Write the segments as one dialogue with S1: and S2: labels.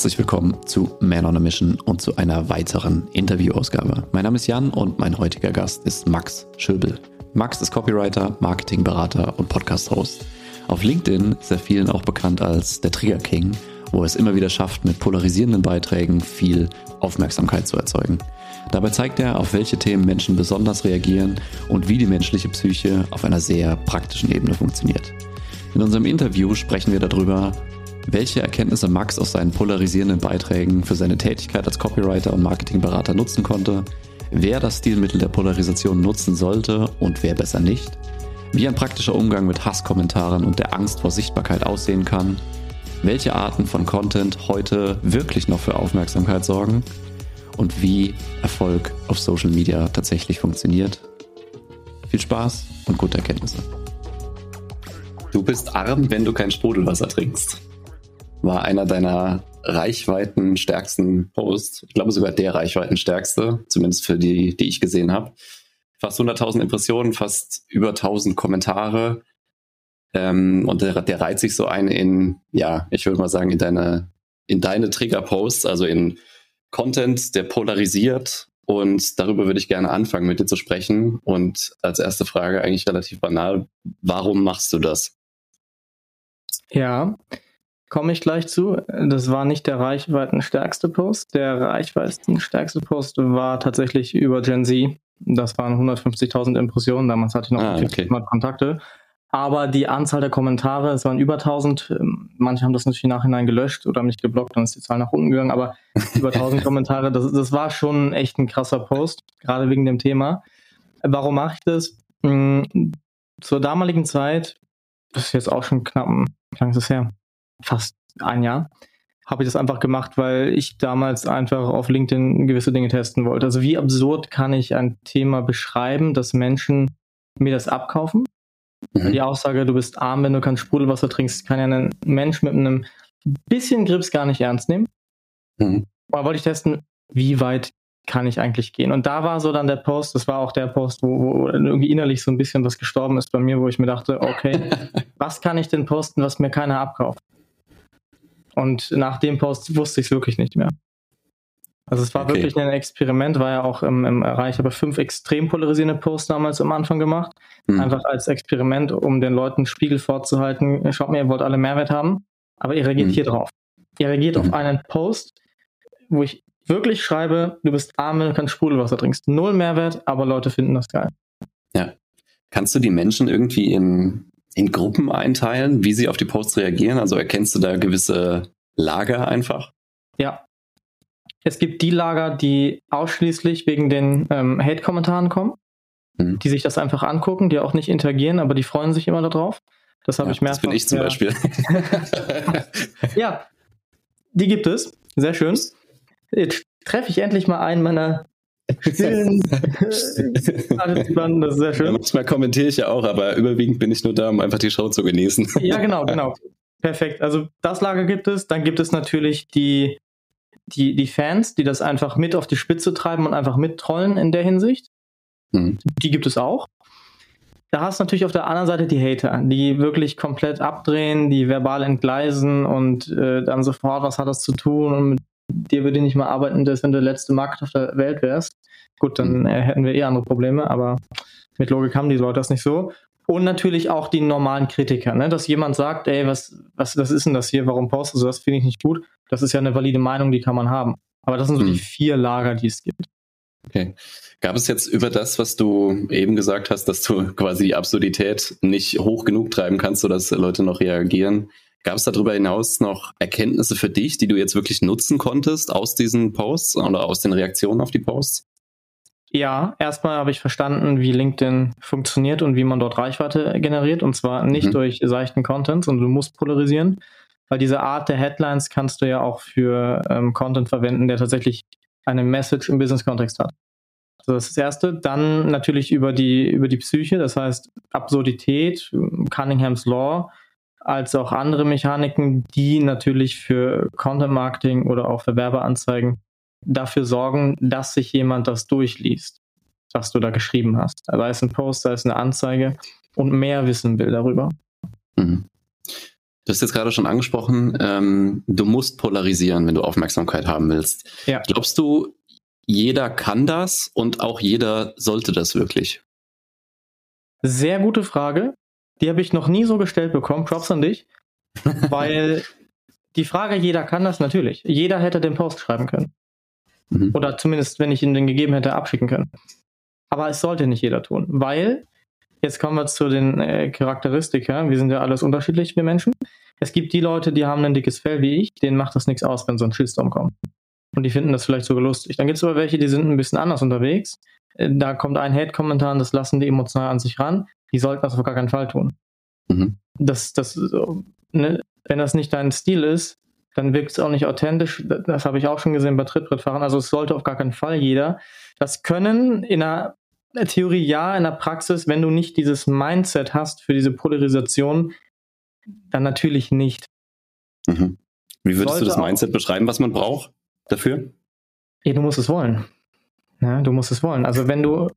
S1: Herzlich willkommen zu Man on a Mission und zu einer weiteren Interviewausgabe. Mein Name ist Jan und mein heutiger Gast ist Max Schöbel. Max ist Copywriter, Marketingberater und Podcast-Host. Auf LinkedIn ist er vielen auch bekannt als der Trigger King, wo er es immer wieder schafft, mit polarisierenden Beiträgen viel Aufmerksamkeit zu erzeugen. Dabei zeigt er, auf welche Themen Menschen besonders reagieren und wie die menschliche Psyche auf einer sehr praktischen Ebene funktioniert. In unserem Interview sprechen wir darüber, welche Erkenntnisse Max aus seinen polarisierenden Beiträgen für seine Tätigkeit als Copywriter und Marketingberater nutzen konnte, wer das Stilmittel der Polarisation nutzen sollte und wer besser nicht, wie ein praktischer Umgang mit Hasskommentaren und der Angst vor Sichtbarkeit aussehen kann, welche Arten von Content heute wirklich noch für Aufmerksamkeit sorgen und wie Erfolg auf Social Media tatsächlich funktioniert. Viel Spaß und gute Erkenntnisse.
S2: Du bist arm, wenn du kein Sprudelwasser trinkst. War einer deiner reichweitenstärksten Posts. Ich glaube sogar der reichweitenstärkste, zumindest für die, die ich gesehen habe. Fast 100.000 Impressionen, fast über 1000 Kommentare. Ähm, und der, der reiht sich so ein in, ja, ich würde mal sagen, in deine, in deine Trigger-Posts, also in Content, der polarisiert. Und darüber würde ich gerne anfangen, mit dir zu sprechen. Und als erste Frage eigentlich relativ banal, warum machst du das?
S3: Ja, komme ich gleich zu. Das war nicht der reichweitenstärkste Post. Der reichweitenstärkste Post war tatsächlich über Gen Z. Das waren 150.000 Impressionen. Damals hatte ich noch ah, okay. Kontakte. Aber die Anzahl der Kommentare, es waren über 1000. Ähm, manche haben das natürlich im Nachhinein gelöscht oder mich geblockt, dann ist die Zahl nach unten gegangen. Aber über 1000 Kommentare, das, das war schon echt ein krasser Post, gerade wegen dem Thema. Warum mache ich das? Hm, zur damaligen Zeit, das ist jetzt auch schon knapp, wie lange ist das her? Fast ein Jahr habe ich das einfach gemacht, weil ich damals einfach auf LinkedIn gewisse Dinge testen wollte. Also wie absurd kann ich ein Thema beschreiben, dass Menschen mir das abkaufen? Mhm. Die Aussage, du bist arm, wenn du kein Sprudelwasser trinkst, kann ja ein Mensch mit einem bisschen Grips gar nicht ernst nehmen. Mhm. Da wollte ich testen, wie weit kann ich eigentlich gehen? Und da war so dann der Post, das war auch der Post, wo, wo irgendwie innerlich so ein bisschen was gestorben ist bei mir, wo ich mir dachte, okay, was kann ich denn posten, was mir keiner abkauft? Und nach dem Post wusste ich es wirklich nicht mehr. Also es war okay. wirklich ein Experiment, war ja auch im, im Reich, aber fünf extrem polarisierende Posts damals am Anfang gemacht. Mhm. Einfach als Experiment, um den Leuten Spiegel vorzuhalten, schaut mir, ihr wollt alle Mehrwert haben, aber ihr reagiert mhm. hier drauf. Ihr reagiert mhm. auf einen Post, wo ich wirklich schreibe, du bist arm, du kein Sprudelwasser trinkst. Null Mehrwert, aber Leute finden das geil.
S2: Ja. Kannst du die Menschen irgendwie in, in Gruppen einteilen, wie sie auf die Posts reagieren? Also erkennst du da gewisse Lager einfach?
S3: Ja, es gibt die Lager, die ausschließlich wegen den ähm, Hate-Kommentaren kommen, mhm. die sich das einfach angucken, die auch nicht interagieren, aber die freuen sich immer darauf. Das habe ja, ich mehrfach.
S2: Das bin ich zum ja. Beispiel.
S3: ja, die gibt es. Sehr schön. Jetzt treffe ich endlich mal einen meiner stillen
S2: das ist sehr schön. Ja, manchmal kommentiere ich ja auch, aber überwiegend bin ich nur da, um einfach die Show zu genießen.
S3: ja, genau, genau. Perfekt. Also das Lager gibt es. Dann gibt es natürlich die die, die Fans, die das einfach mit auf die Spitze treiben und einfach mittrollen in der Hinsicht. Mhm. Die gibt es auch. Da hast du natürlich auf der anderen Seite die Hater, die wirklich komplett abdrehen, die verbal entgleisen und äh, dann sofort, was hat das zu tun und mit dir würde ich nicht mal arbeiten, dass wenn du der letzte Markt auf der Welt wärst. Gut, dann äh, hätten wir eh andere Probleme, aber mit Logik haben die Leute das nicht so. Und natürlich auch die normalen Kritiker, ne? dass jemand sagt, ey, was, was, was ist denn das hier, warum postest du das, finde ich nicht gut. Das ist ja eine valide Meinung, die kann man haben. Aber das sind so hm. die vier Lager, die es gibt.
S2: Okay. Gab es jetzt über das, was du eben gesagt hast, dass du quasi die Absurdität nicht hoch genug treiben kannst, sodass Leute noch reagieren? Gab es darüber hinaus noch Erkenntnisse für dich, die du jetzt wirklich nutzen konntest aus diesen Posts oder aus den Reaktionen auf die Posts?
S3: Ja, erstmal habe ich verstanden, wie LinkedIn funktioniert und wie man dort Reichweite generiert. Und zwar nicht mhm. durch seichten Content, sondern du musst polarisieren weil diese Art der Headlines kannst du ja auch für ähm, Content verwenden, der tatsächlich eine Message im Business-Kontext hat. So, das ist das Erste. Dann natürlich über die, über die Psyche, das heißt Absurdität, Cunningham's Law, als auch andere Mechaniken, die natürlich für Content Marketing oder auch für Werbeanzeigen dafür sorgen, dass sich jemand das durchliest, was du da geschrieben hast. Sei es ein Post, sei es eine Anzeige und mehr wissen will darüber. Mhm.
S2: Du hast jetzt gerade schon angesprochen, ähm, du musst polarisieren, wenn du Aufmerksamkeit haben willst. Ja. Glaubst du, jeder kann das und auch jeder sollte das wirklich?
S3: Sehr gute Frage. Die habe ich noch nie so gestellt bekommen. Props an dich. Weil die Frage, jeder kann das natürlich. Jeder hätte den Post schreiben können. Mhm. Oder zumindest, wenn ich ihn den gegeben hätte, abschicken können. Aber es sollte nicht jeder tun, weil Jetzt kommen wir zu den äh, Charakteristika. Wir sind ja alles unterschiedlich, wir Menschen. Es gibt die Leute, die haben ein dickes Fell wie ich, denen macht das nichts aus, wenn so ein Shitstorm kommt. Und die finden das vielleicht sogar lustig. Dann gibt es aber welche, die sind ein bisschen anders unterwegs. Äh, da kommt ein Hate-Kommentar und das lassen die emotional an sich ran. Die sollten das auf gar keinen Fall tun. Mhm. Das, das, ne, wenn das nicht dein Stil ist, dann wirkt es auch nicht authentisch. Das habe ich auch schon gesehen bei Trittbrettfahrern. Also es sollte auf gar keinen Fall jeder. Das können in einer der Theorie ja, in der Praxis, wenn du nicht dieses Mindset hast für diese Polarisation, dann natürlich nicht.
S2: Mhm. Wie würdest Sollte du das Mindset beschreiben, was man braucht dafür?
S3: Ja, du musst es wollen. Ja, du musst es wollen. Also wenn du,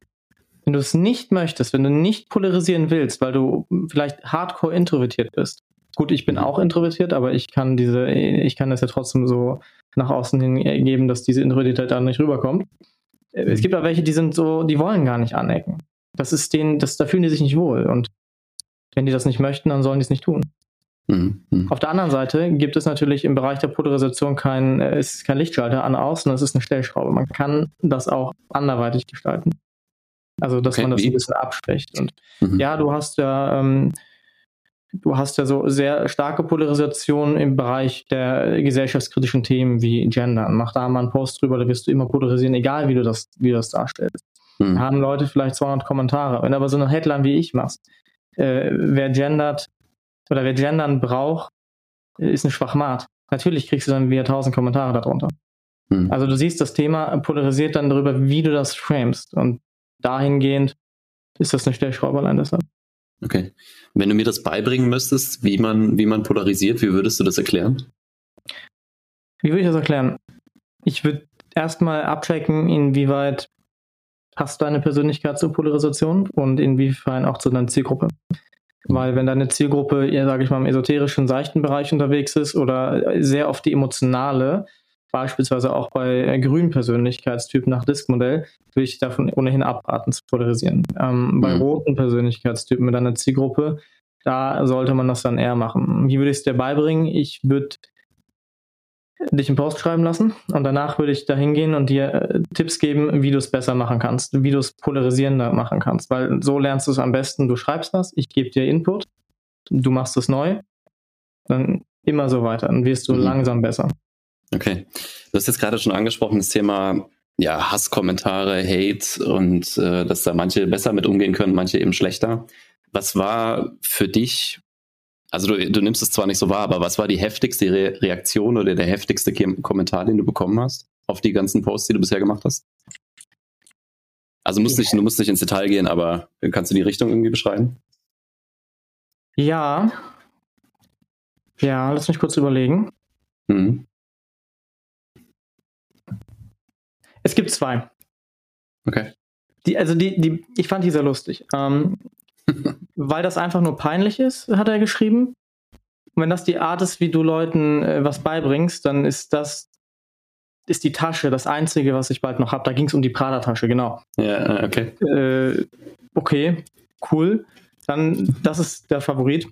S3: wenn du es nicht möchtest, wenn du nicht polarisieren willst, weil du vielleicht hardcore introvertiert bist. Gut, ich bin auch introvertiert, aber ich kann diese, ich kann das ja trotzdem so nach außen hin geben, dass diese Introvertiertheit da nicht rüberkommt. Es gibt auch welche, die sind so, die wollen gar nicht anecken. Das ist denen, das, da fühlen die sich nicht wohl. Und wenn die das nicht möchten, dann sollen die es nicht tun. Mhm. mhm. Auf der anderen Seite gibt es natürlich im Bereich der Polarisation kein, äh, ist kein Lichtschalter an sondern es ist eine Stellschraube. Man kann das auch anderweitig gestalten. Also, dass okay, man das wie? ein bisschen abschwächt. Und mhm. ja, du hast ja ähm, du hast ja so sehr starke Polarisation im Bereich der gesellschaftskritischen Themen wie Gender. Mach da mal einen Post drüber, da wirst du immer polarisieren, egal wie du das, wie du das darstellst. Mhm. Haben Leute vielleicht 200 Kommentare. Wenn du aber so eine Headline wie ich machst, äh, wer gendert oder wer gendern braucht, ist ein Schwachmat. Natürlich kriegst du dann wieder 1000 Kommentare darunter. Mhm. Also du siehst, das Thema polarisiert dann darüber, wie du das framest. Und dahingehend ist das eine Stellschraube allein deshalb.
S2: Okay. Wenn du mir das beibringen müsstest, wie man, wie man polarisiert, wie würdest du das erklären?
S3: Wie würde ich das erklären? Ich würde erstmal abchecken, inwieweit passt deine Persönlichkeit zur Polarisation und inwiefern auch zu deiner Zielgruppe. Weil wenn deine Zielgruppe, eher, sage ich mal, im esoterischen, seichten Bereich unterwegs ist oder sehr oft die emotionale, beispielsweise auch bei grünen Persönlichkeitstypen nach Disk-Modell, würde ich davon ohnehin abraten zu polarisieren. Ähm, mhm. Bei roten Persönlichkeitstypen mit einer Zielgruppe, da sollte man das dann eher machen. Wie würde ich es dir beibringen? Ich würde dich einen Post schreiben lassen und danach würde ich da hingehen und dir äh, Tipps geben, wie du es besser machen kannst, wie du es polarisierender machen kannst, weil so lernst du es am besten. Du schreibst was, ich gebe dir Input, du machst es neu, dann immer so weiter, dann wirst du mhm. langsam besser.
S2: Okay. Du hast jetzt gerade schon angesprochen, das Thema ja, Hasskommentare, Hate und äh, dass da manche besser mit umgehen können, manche eben schlechter. Was war für dich, also du, du nimmst es zwar nicht so wahr, aber was war die heftigste Re Reaktion oder der heftigste Kommentar, den du bekommen hast auf die ganzen Posts, die du bisher gemacht hast? Also musst nicht, du musst nicht ins Detail gehen, aber kannst du die Richtung irgendwie beschreiben?
S3: Ja. Ja, lass mich kurz überlegen. Mhm. Es gibt zwei.
S2: Okay.
S3: Die, also die, die, ich fand die sehr lustig. Ähm, weil das einfach nur peinlich ist, hat er geschrieben. Und wenn das die Art ist, wie du Leuten äh, was beibringst, dann ist das ist die Tasche das Einzige, was ich bald noch habe. Da ging es um die Prada-Tasche, genau.
S2: Ja, äh, okay.
S3: Äh, okay, cool. Dann, das ist der Favorit.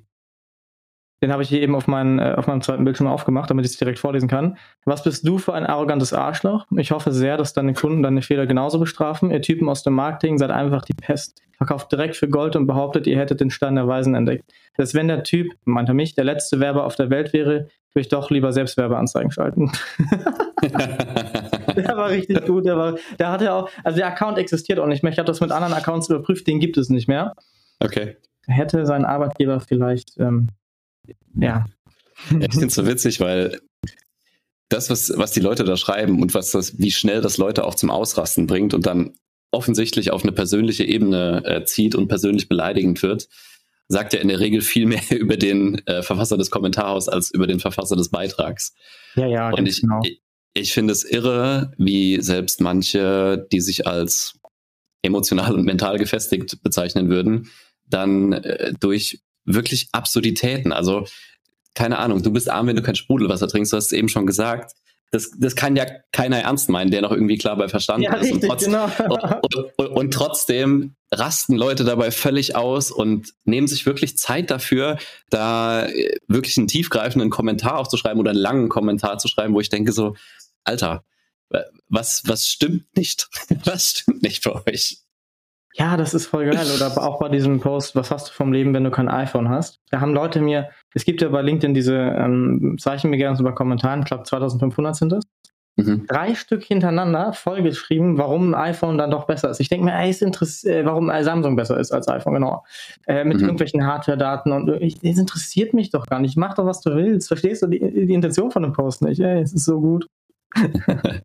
S3: Den habe ich hier eben auf, meinen, äh, auf meinem zweiten Bildschirm aufgemacht, damit ich es direkt vorlesen kann. Was bist du für ein arrogantes Arschloch? Ich hoffe sehr, dass deine Kunden deine Fehler genauso bestrafen. Ihr Typen aus dem Marketing seid einfach die Pest. Verkauft direkt für Gold und behauptet, ihr hättet den Stein der Weisen entdeckt. Selbst wenn der Typ, meinte mich, der letzte Werber auf der Welt wäre, würde ich doch lieber selbst Werbeanzeigen schalten. der war richtig gut. Der, war, der hatte auch, also der Account existiert auch nicht mehr. Ich habe das mit anderen Accounts überprüft, den gibt es nicht mehr.
S2: Okay.
S3: Hätte sein Arbeitgeber vielleicht ähm, ja.
S2: Ich finde es so witzig, weil das, was, was die Leute da schreiben und was das, wie schnell das Leute auch zum Ausrasten bringt und dann offensichtlich auf eine persönliche Ebene äh, zieht und persönlich beleidigend wird, sagt ja in der Regel viel mehr über den äh, Verfasser des Kommentars als über den Verfasser des Beitrags.
S3: Ja, ja,
S2: und ich, genau. ich, ich finde es irre, wie selbst manche, die sich als emotional und mental gefestigt bezeichnen würden, dann äh, durch wirklich Absurditäten. Also keine Ahnung, du bist arm, wenn du kein Sprudelwasser trinkst, du hast es eben schon gesagt. Das, das kann ja keiner ernst meinen, der noch irgendwie klar bei Verstand
S3: Ja,
S2: ist.
S3: richtig,
S2: und, trotz,
S3: genau.
S2: und, und, und trotzdem rasten Leute dabei völlig aus und nehmen sich wirklich Zeit dafür, da äh, wirklich einen tiefgreifenden Kommentar aufzuschreiben oder einen langen Kommentar zu schreiben, wo ich denke so, Alter, wa- was, was stimmt nicht? Was stimmt nicht bei euch?
S3: Ja, das ist voll geil. Oder auch bei diesem Post, was hast du vom Leben, wenn du kein iPhone hast? Da haben Leute mir, es gibt ja bei LinkedIn diese ähm, Zeichen mir gerne so bei Kommentaren, ich glaube 2500 sind das,
S2: Mhm.
S3: drei Stück hintereinander vollgeschrieben, warum ein iPhone dann doch besser ist. Ich denke mir, ey, ist interess äh, warum äh, Samsung besser ist als iPhone, genau. Äh, mit
S2: Mhm.
S3: irgendwelchen Hardware-Daten und ich, das interessiert mich doch gar nicht. Mach doch, was du willst. Verstehst du die, die Intention von dem Post nicht? Ey, es ist so gut.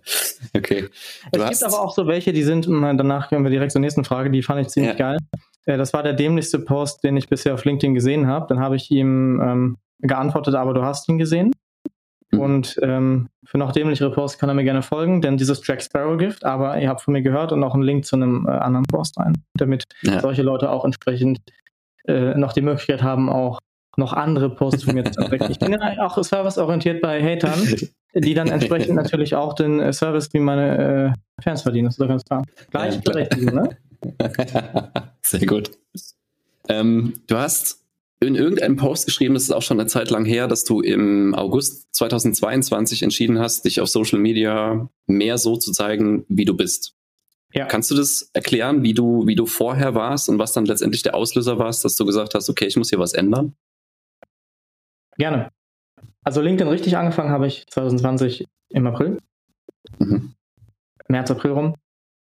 S2: Okay.
S3: Es
S2: Du hast,
S3: gibt aber auch so welche, die sind, danach können wir direkt zur nächsten Frage, die fand ich ziemlich
S2: Ja.
S3: geil. Äh, Das war der dämlichste Post, den ich bisher auf LinkedIn gesehen habe. Dann habe ich ihm ähm, geantwortet, aber du hast ihn gesehen.
S2: Mhm.
S3: Und ähm, für noch dämlichere Posts kann er mir gerne folgen, denn dieses Jack Sparrow Gift, aber ihr habt von mir gehört und auch einen Link zu einem äh, anderen Post rein, damit
S2: Ja.
S3: solche Leute auch entsprechend äh, noch die Möglichkeit haben, auch noch andere Posts von mir zu entdecken. Ich bin ja auch serviceorientiert bei Hatern, die dann entsprechend natürlich auch den äh, Service wie meine äh, Fans verdienen. Das ist doch ganz klar. Gleichberechtigung, ne?
S2: Sehr gut. Ähm, du hast in irgendeinem Post geschrieben, das ist auch schon eine Zeit lang her, dass du im August 2022 entschieden hast, dich auf Social Media mehr so zu zeigen, wie du bist.
S3: Ja.
S2: Kannst du das erklären, wie du, wie du vorher warst und was dann letztendlich der Auslöser war, dass du gesagt hast, okay, ich muss hier was ändern?
S3: Gerne. Also LinkedIn richtig angefangen habe ich 2020 im April,
S2: Mhm.
S3: März, April rum.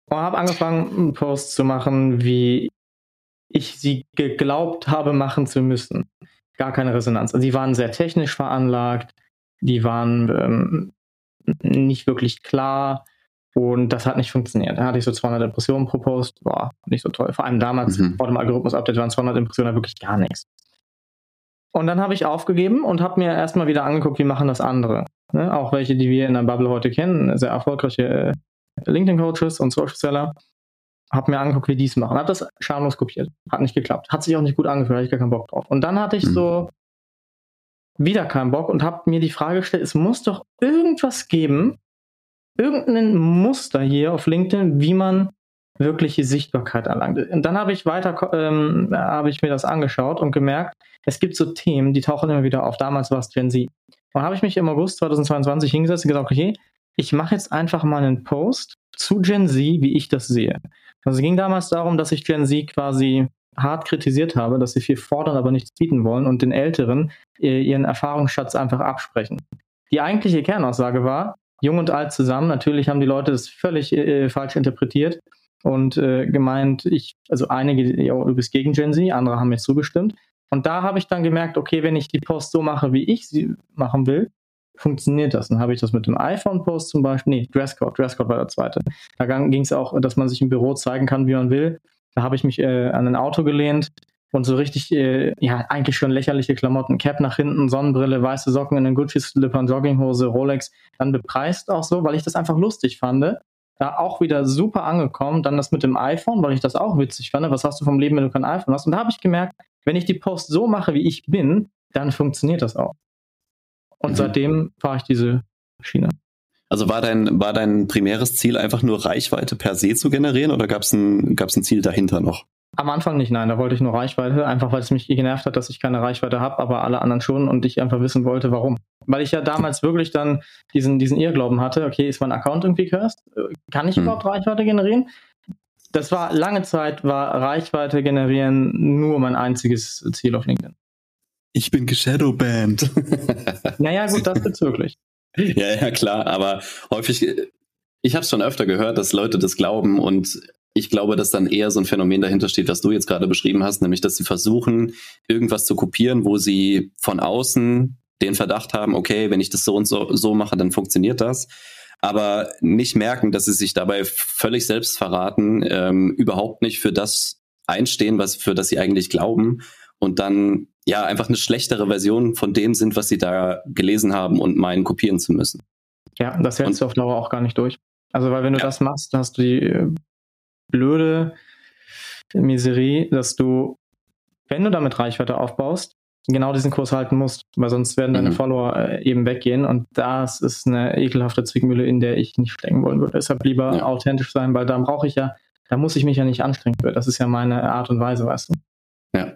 S3: Und habe angefangen, einen Post zu machen, wie ich sie geglaubt habe, machen zu müssen. Gar keine Resonanz. Also die waren sehr technisch veranlagt, die waren ähm, nicht wirklich klar und das hat nicht funktioniert. Da hatte ich so 200 Impressionen pro Post, war nicht so toll. Vor allem damals,
S2: Mhm.
S3: vor dem Algorithmus-Update waren 200 Impressionen wirklich gar nichts. Und dann habe ich aufgegeben und habe mir erstmal wieder angeguckt, wie machen das andere. Ne? Auch welche, die wir in der Bubble heute kennen, sehr erfolgreiche äh, LinkedIn-Coaches und Social-Seller. Habe mir angeguckt, wie die es machen. Habe das schamlos kopiert. Hat nicht geklappt. Hat sich auch nicht gut angefühlt, hatte ich gar keinen Bock drauf. Und dann hatte ich
S2: Mhm.
S3: so wieder keinen Bock und habe mir die Frage gestellt, es muss doch irgendwas geben, irgendein Muster hier auf LinkedIn, wie man wirkliche Sichtbarkeit erlangt. Und dann habe ich weiter, ähm, habe ich mir das angeschaut und gemerkt, es gibt so Themen, die tauchen immer wieder auf. Damals war es Gen Z. Und habe ich mich im August 2022 hingesetzt und gesagt, okay, ich mache jetzt einfach mal einen Post zu Gen Z, wie ich das sehe. Also es ging damals darum, dass ich Gen Z quasi hart kritisiert habe, dass sie viel fordern, aber nichts bieten wollen und den Älteren äh, ihren Erfahrungsschatz einfach absprechen. Die eigentliche Kernaussage war, jung und alt zusammen, natürlich haben die Leute das völlig äh, falsch interpretiert und äh, gemeint, ich, also einige, ja, du gegen Gen Z, andere haben mir zugestimmt. Und da habe ich dann gemerkt, okay, wenn ich die Post so mache, wie ich sie machen will, funktioniert das. Dann habe ich das mit dem iPhone-Post zum Beispiel, nee, Dresscode, Dresscode war der zweite. Da ging es auch, dass man sich im Büro zeigen kann, wie man will. Da habe ich mich äh, an ein Auto gelehnt und so richtig, äh, ja, eigentlich schon lächerliche Klamotten, Cap nach hinten, Sonnenbrille, weiße Socken in den Gucci-Slippern, Jogginghose, Rolex, dann bepreist auch so, weil ich das einfach lustig fand. Da auch wieder super angekommen. Dann das mit dem iPhone, weil ich das auch witzig fand. Was hast du vom Leben, wenn du kein iPhone hast? Und da habe ich gemerkt, wenn ich die Post so mache, wie ich bin, dann funktioniert das auch. Und
S2: Mhm.
S3: seitdem fahre ich diese Schiene.
S2: Also war dein, war dein primäres Ziel einfach nur Reichweite per se zu generieren oder gab es ein, gab's ein Ziel dahinter noch?
S3: Am Anfang nicht, nein, da wollte ich nur Reichweite, einfach weil es mich genervt hat, dass ich keine Reichweite habe, aber alle anderen schon und ich einfach wissen wollte, warum. Weil ich ja damals wirklich dann diesen, diesen Irrglauben hatte, okay, ist mein Account irgendwie cursed? Kann ich
S2: Hm.
S3: überhaupt Reichweite generieren? Das war lange Zeit, war Reichweite generieren nur mein einziges Ziel auf LinkedIn.
S2: Ich bin geshadowbanned.
S3: Naja, gut, das wirklich.
S2: ja, ja, klar, aber häufig, ich habe es schon öfter gehört, dass Leute das glauben und ich glaube, dass dann eher so ein Phänomen dahinter steht, was du jetzt gerade beschrieben hast, nämlich, dass sie versuchen, irgendwas zu kopieren, wo sie von außen den Verdacht haben, okay, wenn ich das so und so, so mache, dann funktioniert das. Aber nicht merken, dass sie sich dabei völlig selbst verraten, ähm, überhaupt nicht für das einstehen, was für das sie eigentlich glauben und dann ja einfach eine schlechtere Version von dem sind, was sie da gelesen haben und meinen kopieren zu müssen.
S3: Ja, das hältst
S2: Und-
S3: du auf Dauer auch gar nicht durch. Also, weil wenn du
S2: Ja.
S3: das machst, hast du die äh, blöde Miserie, dass du, wenn du damit Reichweite aufbaust, genau diesen Kurs halten musst, weil sonst werden deine
S2: Mhm.
S3: Follower äh, eben weggehen und das ist eine ekelhafte Zwickmühle, in der ich nicht stecken wollen würde. Deshalb lieber
S2: Ja.
S3: authentisch sein, weil da brauche ich ja, da muss ich mich ja nicht anstrengen für. Das ist ja meine Art und Weise, weißt du.
S2: Ja.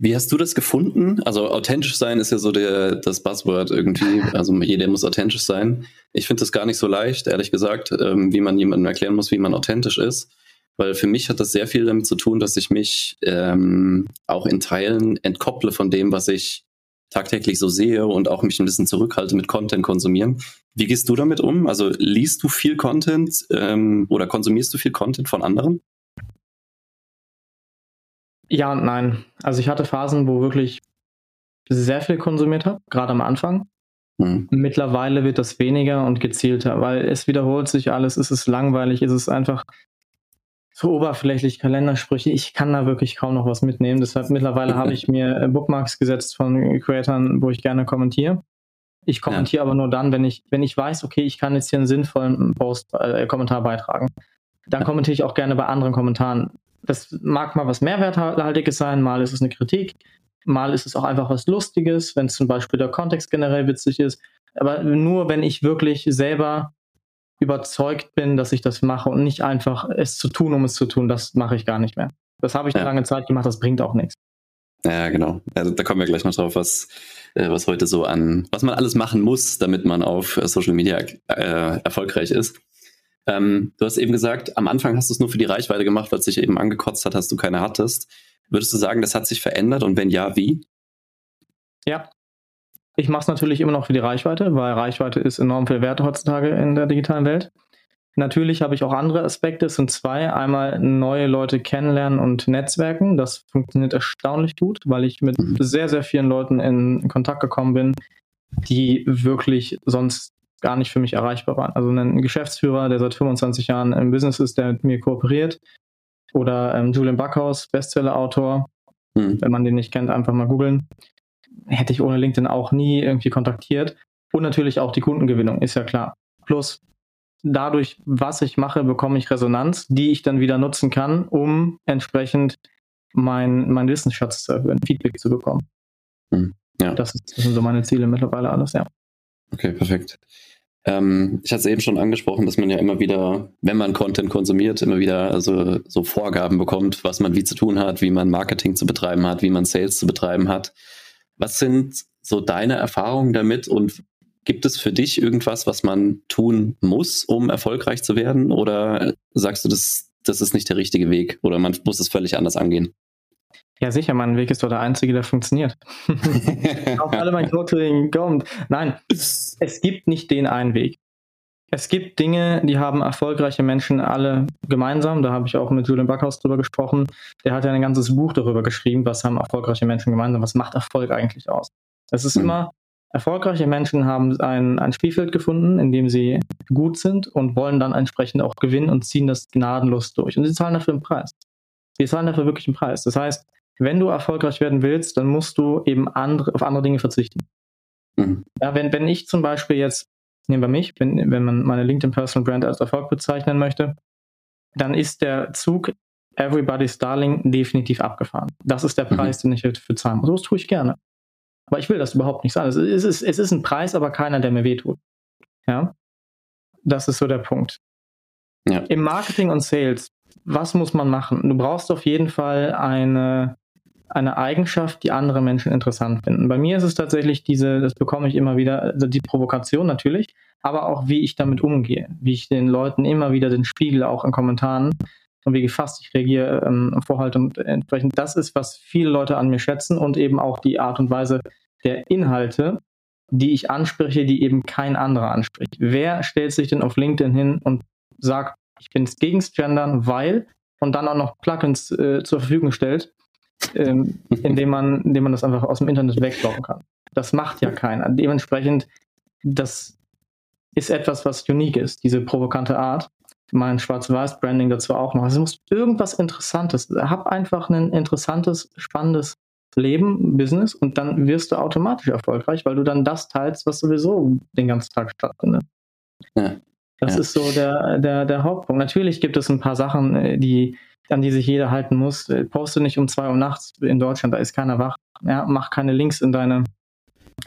S2: Wie hast du das gefunden? Also authentisch sein ist ja so der, das Buzzword irgendwie. Also jeder muss authentisch sein. Ich finde das gar nicht so leicht, ehrlich gesagt, ähm, wie man jemandem erklären muss, wie man authentisch ist. Weil für mich hat das sehr viel damit zu tun, dass ich mich ähm, auch in Teilen entkopple von dem, was ich tagtäglich so sehe und auch mich ein bisschen zurückhalte mit Content konsumieren. Wie gehst du damit um? Also liest du viel Content ähm, oder konsumierst du viel Content von anderen?
S3: Ja und nein. Also ich hatte Phasen, wo wirklich sehr viel konsumiert habe, gerade am Anfang.
S2: Hm.
S3: Mittlerweile wird das weniger und gezielter, weil es wiederholt sich alles, es ist langweilig, es ist einfach so oberflächlich Kalendersprüche. Ich kann da wirklich kaum noch was mitnehmen. Deshalb mittlerweile habe ich mir äh, Bookmarks gesetzt von Creatoren, wo ich gerne kommentiere. Ich kommentiere aber nur dann, wenn ich, wenn ich weiß, okay, ich kann jetzt hier einen sinnvollen Post, äh, Kommentar beitragen. Dann kommentiere ich auch gerne bei anderen Kommentaren. Das mag mal was Mehrwerthaltiges sein, mal ist es eine Kritik, mal ist es auch einfach was Lustiges, wenn zum Beispiel der Kontext generell witzig ist. Aber nur wenn ich wirklich selber überzeugt bin, dass ich das mache und nicht einfach es zu tun, um es zu tun, das mache ich gar nicht mehr. Das habe ich
S2: Ja.
S3: eine lange Zeit gemacht, das bringt auch nichts.
S2: Ja, genau. Also, da kommen wir gleich noch drauf, was, äh, was heute so an, was man alles machen muss, damit man auf äh, Social Media äh, erfolgreich ist. Ähm, du hast eben gesagt, am Anfang hast du es nur für die Reichweite gemacht, weil es dich eben angekotzt hat, dass du keine hattest. Würdest du sagen, das hat sich verändert und wenn ja, wie?
S3: Ja. Ich mache es natürlich immer noch für die Reichweite, weil Reichweite ist enorm viel wert heutzutage in der digitalen Welt. Natürlich habe ich auch andere Aspekte. Es sind zwei. Einmal neue Leute kennenlernen und netzwerken. Das funktioniert erstaunlich gut, weil ich mit
S2: Mhm.
S3: sehr, sehr vielen Leuten in Kontakt gekommen bin, die wirklich sonst gar nicht für mich erreichbar waren. Also ein Geschäftsführer, der seit 25 Jahren im Business ist, der mit mir kooperiert. Oder ähm, Julian Backhaus, Bestseller-Autor,
S2: Hm.
S3: wenn man den nicht kennt, einfach mal googeln. Hätte ich ohne LinkedIn auch nie irgendwie kontaktiert. Und natürlich auch die Kundengewinnung, ist ja klar. Plus dadurch, was ich mache, bekomme ich Resonanz, die ich dann wieder nutzen kann, um entsprechend mein, mein Wissensschatz zu erhöhen, Feedback zu bekommen.
S2: Hm, ja.
S3: Das, ist, das sind so meine Ziele mittlerweile alles, ja.
S2: Okay, perfekt. Ähm, ich hatte es eben schon angesprochen, dass man ja immer wieder, wenn man Content konsumiert, immer wieder also so Vorgaben bekommt, was man wie zu tun hat, wie man Marketing zu betreiben hat, wie man Sales zu betreiben hat. Was sind so deine Erfahrungen damit und gibt es für dich irgendwas, was man tun muss, um erfolgreich zu werden? Oder sagst du, das, das ist nicht der richtige Weg oder man muss es völlig anders angehen?
S3: Ja, sicher, mein Weg ist doch der einzige, der funktioniert. Auf alle mein Coaching kommt. Nein, es gibt nicht den einen Weg. Es gibt Dinge, die haben erfolgreiche Menschen alle gemeinsam. Da habe ich auch mit Julian Backhaus drüber gesprochen. Der hat ja ein ganzes Buch darüber geschrieben, was haben erfolgreiche Menschen gemeinsam, was macht Erfolg eigentlich aus. Es ist
S2: Mhm.
S3: immer, erfolgreiche Menschen haben ein, ein Spielfeld gefunden, in dem sie gut sind und wollen dann entsprechend auch gewinnen und ziehen das gnadenlos durch. Und sie zahlen dafür einen Preis. Sie zahlen dafür wirklich einen Preis. Das heißt, wenn du erfolgreich werden willst, dann musst du eben andere, auf andere Dinge verzichten.
S2: Mhm.
S3: Ja, wenn, wenn ich zum Beispiel jetzt, nehmen wir mich, wenn, wenn man meine LinkedIn Personal Brand als Erfolg bezeichnen möchte, dann ist der Zug Everybody's Darling definitiv abgefahren. Das ist der
S2: Mhm.
S3: Preis, den ich dafür zahlen muss. Das tue ich gerne. Aber ich will das überhaupt nicht sein. Es ist, es ist, es ist ein Preis, aber keiner, der mir wehtut. Ja. Das ist so der Punkt.
S2: Ja.
S3: Im Marketing und Sales, was muss man machen? Du brauchst auf jeden Fall eine, eine Eigenschaft, die andere Menschen interessant finden. Bei mir ist es tatsächlich diese, das bekomme ich immer wieder, also die Provokation natürlich, aber auch wie ich damit umgehe, wie ich den Leuten immer wieder den Spiegel auch in Kommentaren und wie gefasst ich reagiere, ähm, vorhalte und entsprechend das ist, was viele Leute an mir schätzen und eben auch die Art und Weise der Inhalte, die ich anspreche, die eben kein anderer anspricht. Wer stellt sich denn auf LinkedIn hin und sagt, ich bin gegen Gendern, weil und dann auch noch Plugins äh, zur Verfügung stellt, ähm, indem man, indem man das einfach aus dem Internet wegblocken kann. Das macht ja keiner. Dementsprechend, das ist etwas, was unique ist, diese provokante Art. Mein Schwarz-Weiß-Branding dazu auch noch. Also es muss irgendwas Interessantes. Hab einfach ein interessantes, spannendes Leben, Business und dann wirst du automatisch erfolgreich, weil du dann das teilst, was sowieso den ganzen Tag stattfindet.
S2: Ja.
S3: Das
S2: Ja.
S3: ist so der, der, der Hauptpunkt. Natürlich gibt es ein paar Sachen, äh, die, an die sich jeder halten muss. Äh, Poste nicht um zwei Uhr nachts in Deutschland, da ist keiner wach. Ja, mach keine Links in deine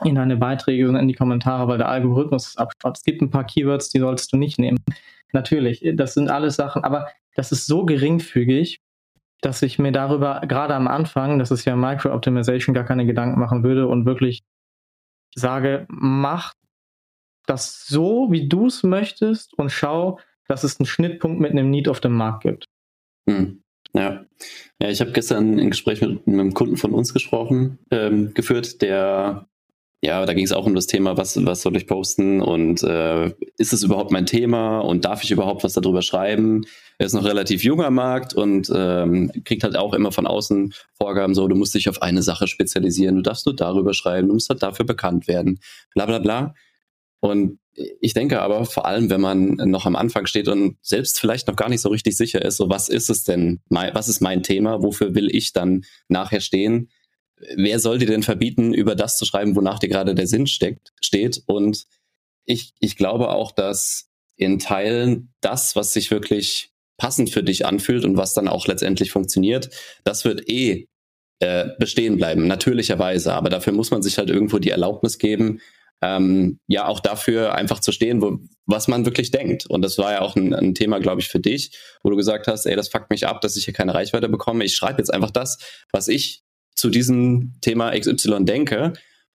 S3: in deine Beiträge und in die Kommentare, weil der Algorithmus es abschaut. Es gibt ein paar Keywords, die solltest du nicht nehmen. Natürlich, das sind alles Sachen, aber das ist so geringfügig, dass ich mir darüber gerade am Anfang, das ist ja Micro-Optimization, gar keine Gedanken machen würde und wirklich sage, mach das so, wie du es möchtest und schau, dass es einen Schnittpunkt mit einem Need auf dem Markt gibt.
S2: Hm. Ja. ja, ich habe gestern ein Gespräch mit, mit, einem Kunden von uns gesprochen, ähm, geführt, der ja, da ging es auch um das Thema, was, was soll ich posten und äh, ist es überhaupt mein Thema und darf ich überhaupt was darüber schreiben? Er ist noch relativ junger Markt und ähm, kriegt halt auch immer von außen Vorgaben so, du musst dich auf eine Sache spezialisieren, du darfst nur darüber schreiben, du musst halt dafür bekannt werden, bla bla bla. Und ich denke aber, vor allem, wenn man noch am Anfang steht und selbst vielleicht noch gar nicht so richtig sicher ist, so was ist es denn, was ist mein Thema, wofür will ich dann nachher stehen, wer soll dir denn verbieten, über das zu schreiben, wonach dir gerade der Sinn steckt, steht? Und ich, ich glaube auch, dass in Teilen das, was sich wirklich passend für dich anfühlt und was dann auch letztendlich funktioniert, das wird eh äh, bestehen bleiben, natürlicherweise. Aber dafür muss man sich halt irgendwo die Erlaubnis geben, ähm, ja auch dafür einfach zu stehen, wo, was man wirklich denkt. Und das war ja auch ein, ein Thema, glaube ich, für dich, wo du gesagt hast, ey, das fuckt mich ab, dass ich hier keine Reichweite bekomme. Ich schreibe jetzt einfach das, was ich zu diesem Thema XY denke.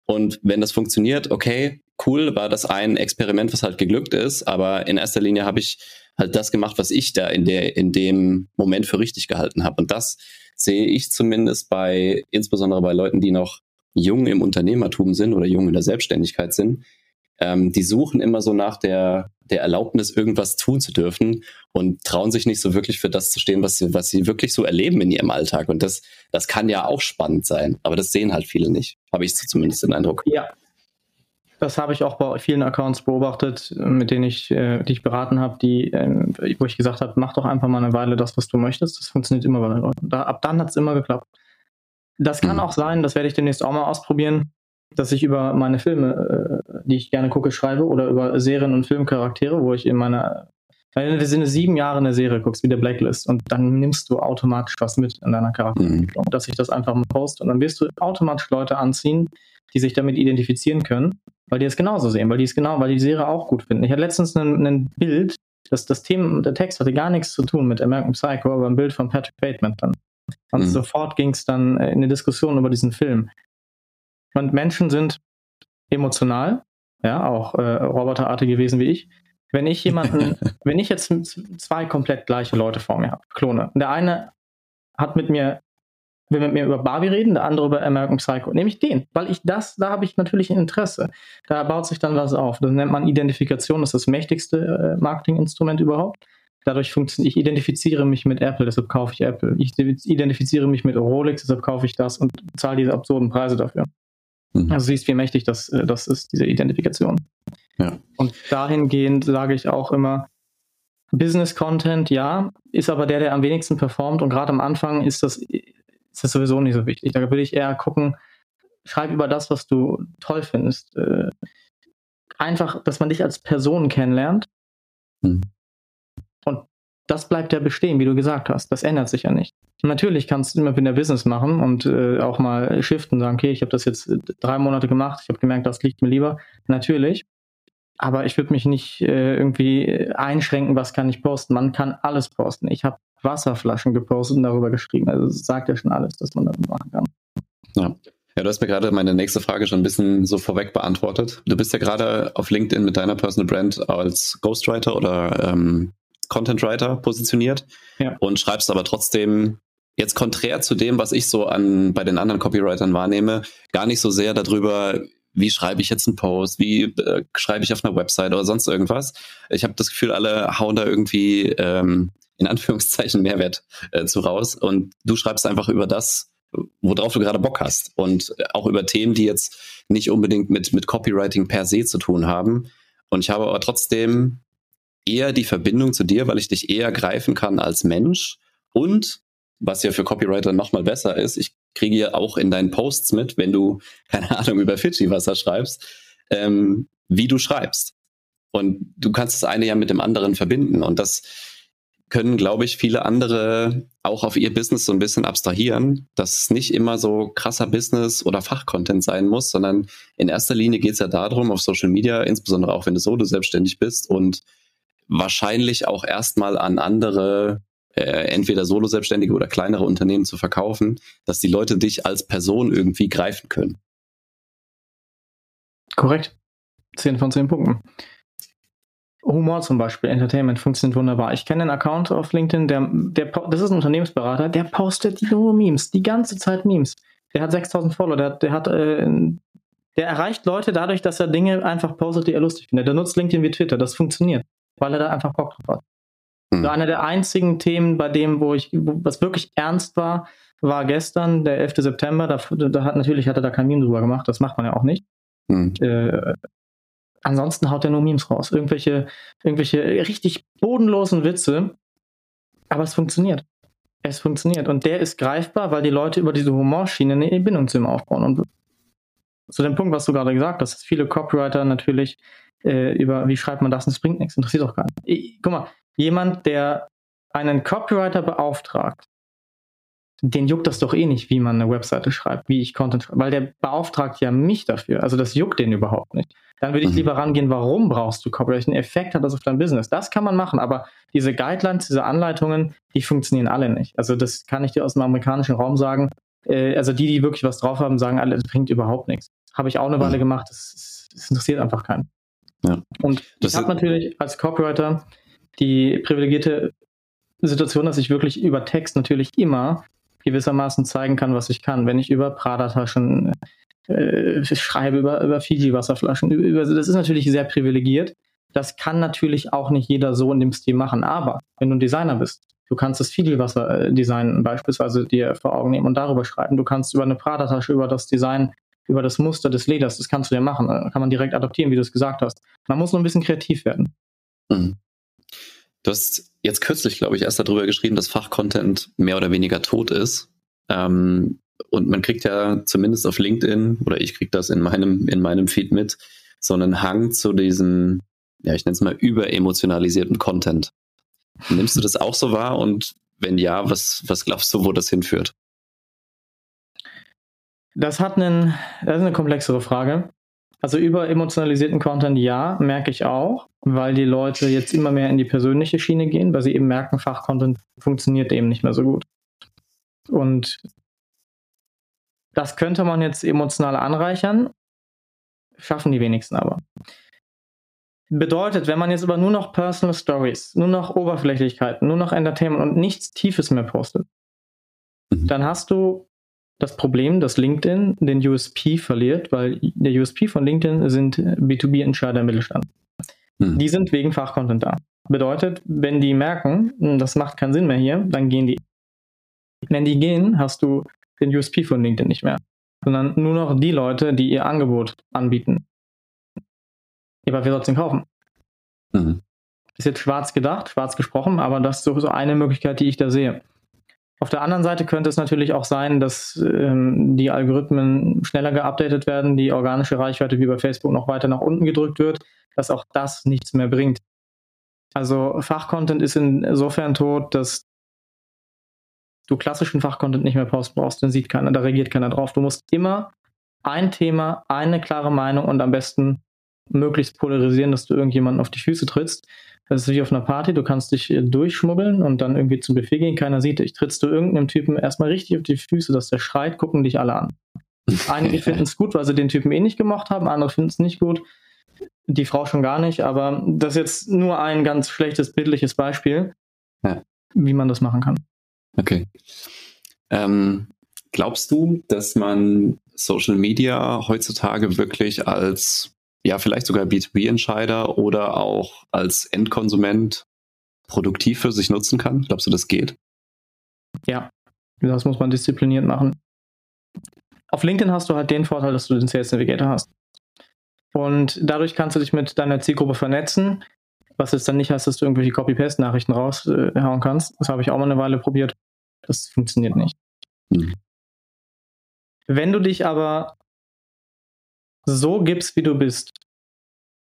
S2: Und wenn das funktioniert, okay, cool, war das ein Experiment, was halt geglückt ist, aber in erster Linie habe ich halt das gemacht, was ich da in der in dem Moment für richtig gehalten habe. Und das sehe ich zumindest bei insbesondere bei Leuten, die noch jung im Unternehmertum sind oder jung in der Selbstständigkeit sind, ähm, die suchen immer so nach der, der Erlaubnis, irgendwas tun zu dürfen und trauen sich nicht so wirklich für das zu stehen, was sie, was sie wirklich so erleben in ihrem Alltag. Und das, das kann ja auch spannend sein, aber das sehen halt viele nicht, habe ich zumindest den Eindruck.
S3: Ja. Das habe ich auch bei vielen Accounts beobachtet, mit denen ich, äh, die ich beraten habe, die, äh, wo ich gesagt habe, mach doch einfach mal eine Weile das, was du möchtest. Das funktioniert immer bei den Leuten. Da, ab dann hat es immer geklappt. Das kann mhm. auch sein, das werde ich demnächst auch mal ausprobieren, dass ich über meine Filme, äh, die ich gerne gucke, schreibe oder über Serien- und Filmcharaktere, wo ich in meiner wenn du eine sieben Jahre eine Serie guckst, wie der Blacklist, und dann nimmst du automatisch was mit in deiner Charakterentwicklung, mhm. dass ich das einfach mal poste und dann wirst du automatisch Leute anziehen, die sich damit identifizieren können, weil die es genauso sehen, weil die es genau, weil die, Serie auch gut finden. Ich hatte letztens ein, ein Bild, das, das Thema, der Text hatte gar nichts zu tun mit American Psycho, aber ein Bild von Patrick Bateman dann. Und mhm. sofort ging es dann in eine Diskussion über diesen Film. Und Menschen sind emotional, ja, auch äh, roboterartig gewesen wie ich. Wenn ich jemanden, wenn ich jetzt zwei komplett gleiche Leute vor mir habe, Klone, der eine hat mit mir, will mit mir über Barbie reden, der andere über American Psycho, nehme ich den, weil ich das, da habe ich natürlich ein Interesse. Da baut sich dann was auf. Das nennt man Identifikation, das ist das mächtigste äh, Marketinginstrument überhaupt. Dadurch funktioniert, ich identifiziere mich mit Apple, deshalb kaufe ich Apple. Ich identifiziere mich mit Rolex, deshalb kaufe ich das und zahle diese absurden Preise dafür. Mhm. Also siehst, wie mächtig das, äh, das ist, diese Identifikation. Ja. Und dahingehend sage ich auch immer, Business Content, ja, ist aber der, der am wenigsten performt und gerade am Anfang ist das, ist das sowieso nicht so wichtig. Da würde ich eher gucken, schreib über das, was du toll findest. Äh, einfach, dass man dich als Person kennenlernt. Mhm. Und das bleibt ja bestehen, wie du gesagt hast. Das ändert sich ja nicht. Natürlich kannst du immer wieder Business machen und äh, auch mal shiften, sagen, okay, ich habe das jetzt drei Monate gemacht, ich habe gemerkt, das liegt mir lieber. Natürlich. Aber ich würde mich nicht äh, irgendwie einschränken, was kann ich posten. Man kann alles posten. Ich habe Wasserflaschen gepostet und darüber geschrieben. Also sagt ja schon alles, dass man das machen kann.
S2: Ja. Ja, du hast mir gerade meine nächste Frage schon ein bisschen so vorweg beantwortet. Du bist ja gerade auf LinkedIn mit deiner Personal Brand als Ghostwriter oder ähm, Content Writer positioniert ja. und schreibst aber trotzdem jetzt konträr zu dem, was ich so an bei den anderen Copywritern wahrnehme, gar nicht so sehr darüber, wie schreibe ich jetzt einen Post, wie äh, schreibe ich auf einer Website oder sonst irgendwas. Ich habe das Gefühl, alle hauen da irgendwie ähm, in Anführungszeichen Mehrwert äh, zu raus und du schreibst einfach über das, worauf du gerade Bock hast und auch über Themen, die jetzt nicht unbedingt mit, mit Copywriting per se zu tun haben. Und ich habe aber trotzdem eher die Verbindung zu dir, weil ich dich eher greifen kann als Mensch und was ja für Copywriter nochmal besser ist, ich kriege ja auch in deinen Posts mit, wenn du, keine Ahnung, über Fidschi-Wasser schreibst, ähm, wie du schreibst. Und du kannst das eine ja mit dem anderen verbinden. Und das können, glaube ich, viele andere auch auf ihr Business so ein bisschen abstrahieren, dass es nicht immer so krasser Business- oder Fachcontent sein muss, sondern in erster Linie geht es ja darum, auf Social Media, insbesondere auch wenn du solo selbstständig bist und wahrscheinlich auch erstmal an andere, äh, entweder Solo-Selbstständige oder kleinere Unternehmen zu verkaufen, dass die Leute dich als Person irgendwie greifen können.
S3: Korrekt. Zehn von zehn Punkten. Humor zum Beispiel, Entertainment funktioniert wunderbar. Ich kenne einen Account auf LinkedIn, der, der, das ist ein Unternehmensberater, der postet nur Memes, die ganze Zeit Memes. Der hat 6000 Follower, der, der hat, äh, der erreicht Leute dadurch, dass er Dinge einfach postet, die er lustig findet. Der nutzt LinkedIn wie Twitter, das funktioniert, weil er da einfach Bock drauf hat. Mhm. So einer der einzigen Themen, bei dem, wo ich, wo, was wirklich ernst war, war gestern, der 11. September. Da, da hat natürlich hat er da kein Meme drüber gemacht, das macht man ja auch nicht. Mhm. Äh, ansonsten haut er nur Memes raus. Irgendwelche, irgendwelche richtig bodenlosen Witze. Aber es funktioniert. Es funktioniert. Und der ist greifbar, weil die Leute über diese Humorschiene eine Bindung zu ihm aufbauen. Und zu dem Punkt, was du gerade gesagt hast, dass viele Copywriter natürlich äh, über, wie schreibt man das, und das bringt nichts, interessiert doch gar nicht. Ich, guck mal, jemand, der einen Copywriter beauftragt, den juckt das doch eh nicht, wie man eine Webseite schreibt, wie ich Content schreibe, weil der beauftragt ja mich dafür. Also das juckt den überhaupt nicht. Dann würde ich mhm. lieber rangehen, warum brauchst du Copyright? Welchen Effekt hat das auf dein Business? Das kann man machen, aber diese Guidelines, diese Anleitungen, die funktionieren alle nicht. Also das kann ich dir aus dem amerikanischen Raum sagen. Äh, also die, die wirklich was drauf haben, sagen alle, das bringt überhaupt nichts. Habe ich auch eine Weile mhm. gemacht, das, das, interessiert einfach keinen. Ja. Und das ich habe natürlich als Copywriter die privilegierte Situation, dass ich wirklich über Text natürlich immer gewissermaßen zeigen kann, was ich kann. Wenn ich über Prada-Taschen äh, schreibe, über, über Fiji-Wasserflaschen, über, das ist natürlich sehr privilegiert. Das kann natürlich auch nicht jeder so in dem Stil machen. Aber wenn du ein Designer bist, du kannst das Fiji-Wasser-Design beispielsweise dir vor Augen nehmen und darüber schreiben. Du kannst über eine Prada-Tasche, über das Design, über das Muster des Leders, das kannst du dir machen. Da kann man direkt adaptieren, wie du es gesagt hast. Man muss nur ein bisschen kreativ werden. Mhm.
S2: Du hast jetzt kürzlich, glaube ich, erst darüber geschrieben, dass Fachcontent mehr oder weniger tot ist. Ähm, und man kriegt ja zumindest auf LinkedIn, oder ich kriege das in meinem, in meinem Feed mit, so einen Hang zu diesem, ja, ich nenne es mal überemotionalisierten Content. Nimmst du das auch so wahr? Und wenn ja, was, was glaubst du, wo das hinführt?
S3: Das hat einen, das ist eine komplexere Frage. Also über emotionalisierten Content ja, merke ich auch, weil die Leute jetzt immer mehr in die persönliche Schiene gehen, weil sie eben merken, Fachcontent funktioniert eben nicht mehr so gut. Und das könnte man jetzt emotional anreichern, schaffen die wenigsten aber. Bedeutet, wenn man jetzt aber nur noch Personal Stories, nur noch Oberflächlichkeiten, nur noch Entertainment und nichts Tiefes mehr postet, mhm. dann hast du das Problem, dass LinkedIn den USP verliert, weil der USP von LinkedIn sind B2B-Entscheider im Mittelstand. Hm. Die sind wegen Fachcontent da. Bedeutet, wenn die merken, hm, das macht keinen Sinn mehr hier, dann gehen die. Wenn die gehen, hast du den USP von LinkedIn nicht mehr, sondern nur noch die Leute, die ihr Angebot anbieten. Aber wer soll es denn kaufen? Mhm. Ist jetzt schwarz gedacht, schwarz gesprochen, aber das ist so eine Möglichkeit, die ich da sehe. Auf der anderen Seite könnte es natürlich auch sein, dass ähm, die Algorithmen schneller geupdatet werden, die organische Reichweite wie bei Facebook noch weiter nach unten gedrückt wird, dass auch das nichts mehr bringt. Also Fachcontent ist insofern tot, dass du klassischen Fachcontent nicht mehr posten brauchst, dann sieht keiner, da reagiert keiner drauf. Du musst immer ein Thema, eine klare Meinung und am besten möglichst polarisieren, dass du irgendjemanden auf die Füße trittst. Das ist wie auf einer Party, du kannst dich äh, durchschmuggeln und dann irgendwie zum Buffet gehen, keiner sieht dich. Trittst du irgendeinem Typen erstmal richtig auf die Füße, dass der schreit, gucken dich alle an. Einige finden es gut, weil sie den Typen eh nicht gemocht haben, andere finden es nicht gut. Die Frau schon gar nicht, aber das ist jetzt nur ein ganz schlechtes bildliches Beispiel, ja. wie man das machen kann.
S2: Okay. Ähm, glaubst du, dass man Social Media heutzutage wirklich als ja, vielleicht sogar B2B-Entscheider oder auch als Endkonsument produktiv für sich nutzen kann? Glaubst du, das geht?
S3: Ja, das muss man diszipliniert machen. Auf LinkedIn hast du halt den Vorteil, dass du den Sales Navigator hast. Und dadurch kannst du dich mit deiner Zielgruppe vernetzen, was jetzt dann nicht heißt, dass du irgendwelche Copy-Paste-Nachrichten raushauen kannst. Das habe ich auch mal eine Weile probiert. Das funktioniert nicht. Hm. Wenn du dich aber so gibst, wie du bist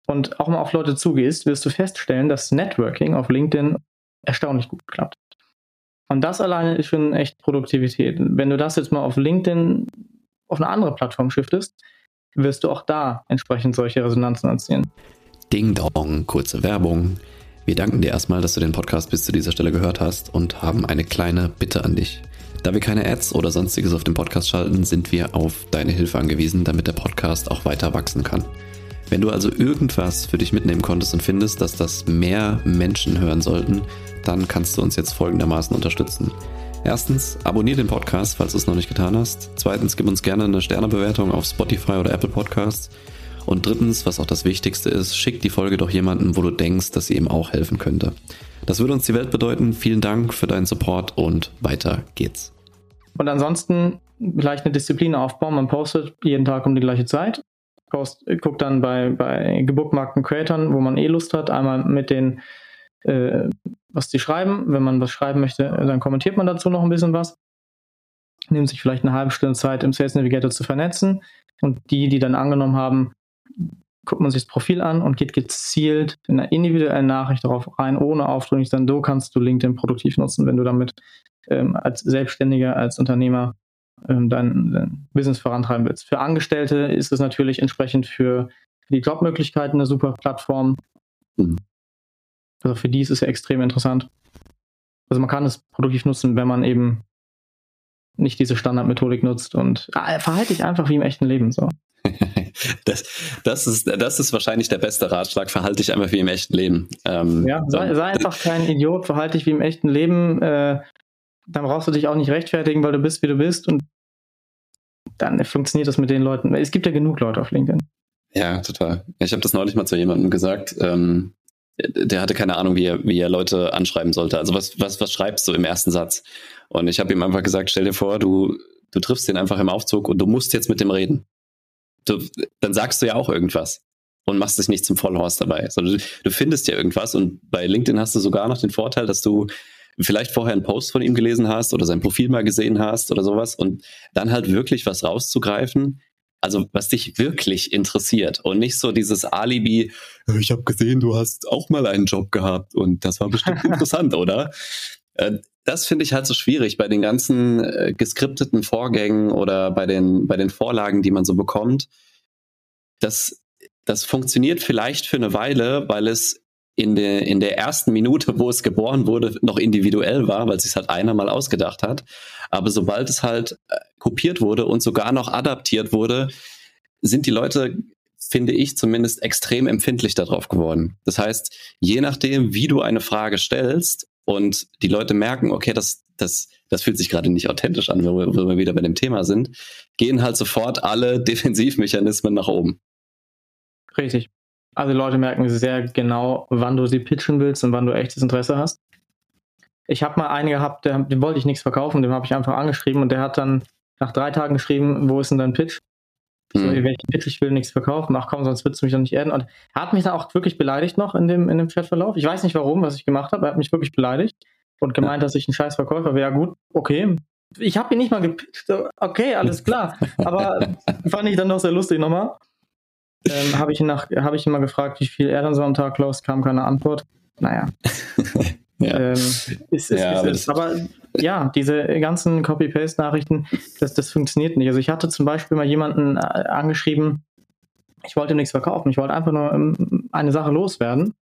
S3: und auch mal auf Leute zugehst, wirst du feststellen, dass Networking auf LinkedIn erstaunlich gut geklappt. Und das alleine ist schon echt Produktivität. Wenn du das jetzt mal auf LinkedIn auf eine andere Plattform shiftest, wirst du auch da entsprechend solche Resonanzen erzielen.
S1: Ding Dong, kurze Werbung. Wir danken dir erstmal, dass du den Podcast bis zu dieser Stelle gehört hast und haben eine kleine Bitte an dich. Da wir keine Ads oder sonstiges auf dem Podcast schalten, sind wir auf deine Hilfe angewiesen, damit der Podcast auch weiter wachsen kann. Wenn du also irgendwas für dich mitnehmen konntest und findest, dass das mehr Menschen hören sollten, dann kannst du uns jetzt folgendermaßen unterstützen. Erstens, abonniere den Podcast, falls du es noch nicht getan hast. Zweitens, gib uns gerne eine Sternebewertung auf Spotify oder Apple Podcasts. Und drittens, was auch das Wichtigste ist, schick die Folge doch jemanden, wo du denkst, dass sie ihm auch helfen könnte. Das würde uns die Welt bedeuten. Vielen Dank für deinen Support und weiter geht's.
S3: Und ansonsten vielleicht eine Disziplin aufbauen. Man postet jeden Tag um die gleiche Zeit. Post, guckt dann bei, bei gebookmarkten Creatern, wo man eh Lust hat, einmal mit den, äh, was die schreiben. Wenn man was schreiben möchte, dann kommentiert man dazu noch ein bisschen was. Nimmt sich vielleicht eine halbe Stunde Zeit, im Sales Navigator zu vernetzen. Und die, die dann angenommen haben, guckt man sich das Profil an und geht gezielt in einer individuellen Nachricht darauf rein, ohne aufdringlich. Dann so kannst du LinkedIn produktiv nutzen, wenn du damit ähm, als Selbstständiger, als Unternehmer ähm, dein, dein, Business vorantreiben willst. Für Angestellte ist es natürlich entsprechend für, für die Jobmöglichkeiten eine super Plattform. Mhm. Also für die ist es ja extrem interessant. Also man kann es produktiv nutzen, wenn man eben nicht diese Standardmethodik nutzt und ah, verhalte dich einfach wie im echten Leben so.
S2: das, das, ist, das ist wahrscheinlich der beste Ratschlag. Verhalte dich einfach wie im echten Leben.
S3: Ähm, ja, sei, sei, einfach kein Idiot, verhalte dich wie im echten Leben. Äh, dann brauchst du dich auch nicht rechtfertigen, weil du bist, wie du bist. Und dann funktioniert das mit den Leuten. Es gibt ja genug Leute auf LinkedIn.
S2: Ja, total. Ich habe das neulich mal zu jemandem gesagt. Ähm, der hatte keine Ahnung, wie er, wie er Leute anschreiben sollte. Also was, was, was schreibst du im ersten Satz? Und ich habe ihm einfach gesagt, stell dir vor, du, du triffst den einfach im Aufzug und du musst jetzt mit dem reden du, dann sagst du ja auch irgendwas und machst dich nicht zum Vollhorst dabei. Sondern du, du findest ja irgendwas und bei LinkedIn hast du sogar noch den Vorteil, dass du vielleicht vorher einen Post von ihm gelesen hast oder sein Profil mal gesehen hast oder sowas und dann halt wirklich was rauszugreifen, also was dich wirklich interessiert und nicht so dieses Alibi, ich habe gesehen, du hast auch mal einen Job gehabt und das war bestimmt interessant, oder? Äh, das finde ich halt so schwierig bei den ganzen äh, geskripteten Vorgängen oder bei den, bei den Vorlagen, die man so bekommt. Das, das funktioniert vielleicht für eine Weile, weil es in der, in der ersten Minute, wo es geboren wurde, noch individuell war, weil es sich halt einer mal ausgedacht hat. Aber sobald es halt äh, kopiert wurde und sogar noch adaptiert wurde, sind die Leute, finde ich zumindest, extrem empfindlich darauf geworden. Das heißt, je nachdem, wie du eine Frage stellst, und die Leute merken, okay, das, das, das fühlt sich gerade nicht authentisch an, wenn wir, wenn wir wieder bei dem Thema sind, gehen halt sofort alle Defensivmechanismen nach oben.
S3: Richtig. Also Leute merken sehr genau, wann du sie pitchen willst und wann du echtes Interesse hast. Ich habe mal einen gehabt, der, dem wollte ich nichts verkaufen, dem habe ich einfach angeschrieben und der hat dann nach drei Tagen geschrieben, wo ist denn dein Pitch? So, mhm. welchen Pitch, ich will nichts verkaufen. Ach komm, sonst würdest du mich doch nicht erden. Und er hat mich dann auch wirklich beleidigt noch in dem, in dem Chatverlauf. Ich weiß nicht warum, was ich gemacht habe. Er hat mich wirklich beleidigt und gemeint, dass ich ein scheiß Verkäufer wäre. Ja gut, okay. Ich habe ihn nicht mal gepitcht. Okay, alles klar. Aber fand ich dann doch sehr lustig nochmal. Ähm, habe ich, ihn hab ich ihn mal gefragt, wie viel er dann so am Tag los, kam keine Antwort. Naja. Ja. Ähm, ist, ist, ja, ist, aber, aber ja, diese ganzen Copy-Paste-Nachrichten, das, das funktioniert nicht. Also ich hatte zum Beispiel mal jemanden äh, angeschrieben, ich wollte nichts verkaufen, ich wollte einfach nur ähm, eine Sache loswerden.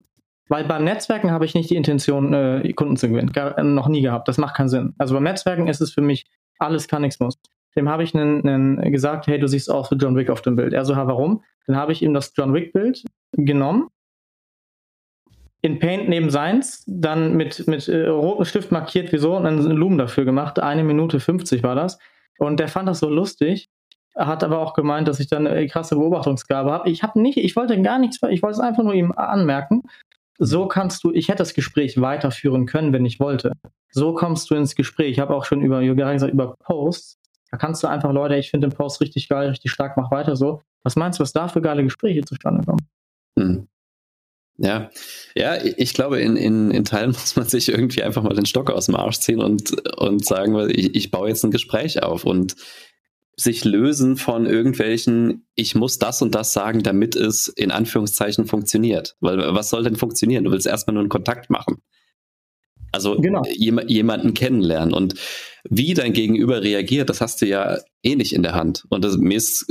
S3: Weil beim Netzwerken habe ich nicht die Intention, äh, Kunden zu gewinnen. Gar, äh, noch nie gehabt. Das macht keinen Sinn. Also beim Netzwerken ist es für mich alles kann, nichts muss. Dem habe ich einen, einen gesagt, hey, du siehst aus wie John Wick auf dem Bild. Er so, warum? Dann habe ich ihm das John Wick-Bild genommen, in Paint neben seins, dann mit, mit äh, rotem Stift markiert, wieso, und dann einen Lumen dafür gemacht. Eine Minute 50 war das. Und der fand das so lustig, hat aber auch gemeint, dass ich dann eine krasse Beobachtungsgabe habe. Ich habe nicht, ich wollte gar nichts, ich wollte es einfach nur ihm anmerken. So kannst du, ich hätte das Gespräch weiterführen können, wenn ich wollte. So kommst du ins Gespräch. Ich habe auch schon über, gesagt, über Posts. Da kannst du einfach, Leute, ich finde den Post richtig geil, richtig stark, mach weiter so. Was meinst du, was da für geile Gespräche zustande kommen? Hm.
S2: Ja, ja, ich glaube, in, in, in Teilen muss man sich irgendwie einfach mal den Stock aus dem Arsch ziehen und, und sagen, ich, ich baue jetzt ein Gespräch auf und sich lösen von irgendwelchen, ich muss das und das sagen, damit es in Anführungszeichen funktioniert. Weil was soll denn funktionieren? Du willst erstmal nur einen Kontakt machen. Also genau. jem jemanden kennenlernen. Und wie dein Gegenüber reagiert, das hast du ja eh nicht in der Hand. Und das, mir ist,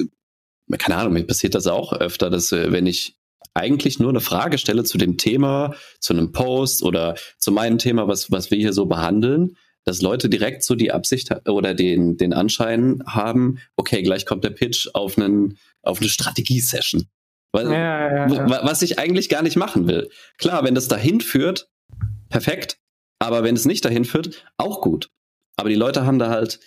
S2: keine Ahnung, mir passiert das auch öfter, dass äh, wenn ich eigentlich nur eine Frage stelle zu dem Thema, zu einem Post oder zu meinem Thema, was, was wir hier so behandeln, dass Leute direkt so die Absicht oder den, den Anschein haben, okay, gleich kommt der Pitch auf, einen, auf eine Strategie-Session. Was, ja, ja, ja. was ich eigentlich gar nicht machen will. Klar, wenn das dahin führt, perfekt. Aber wenn es nicht dahin führt, auch gut. Aber die Leute haben da halt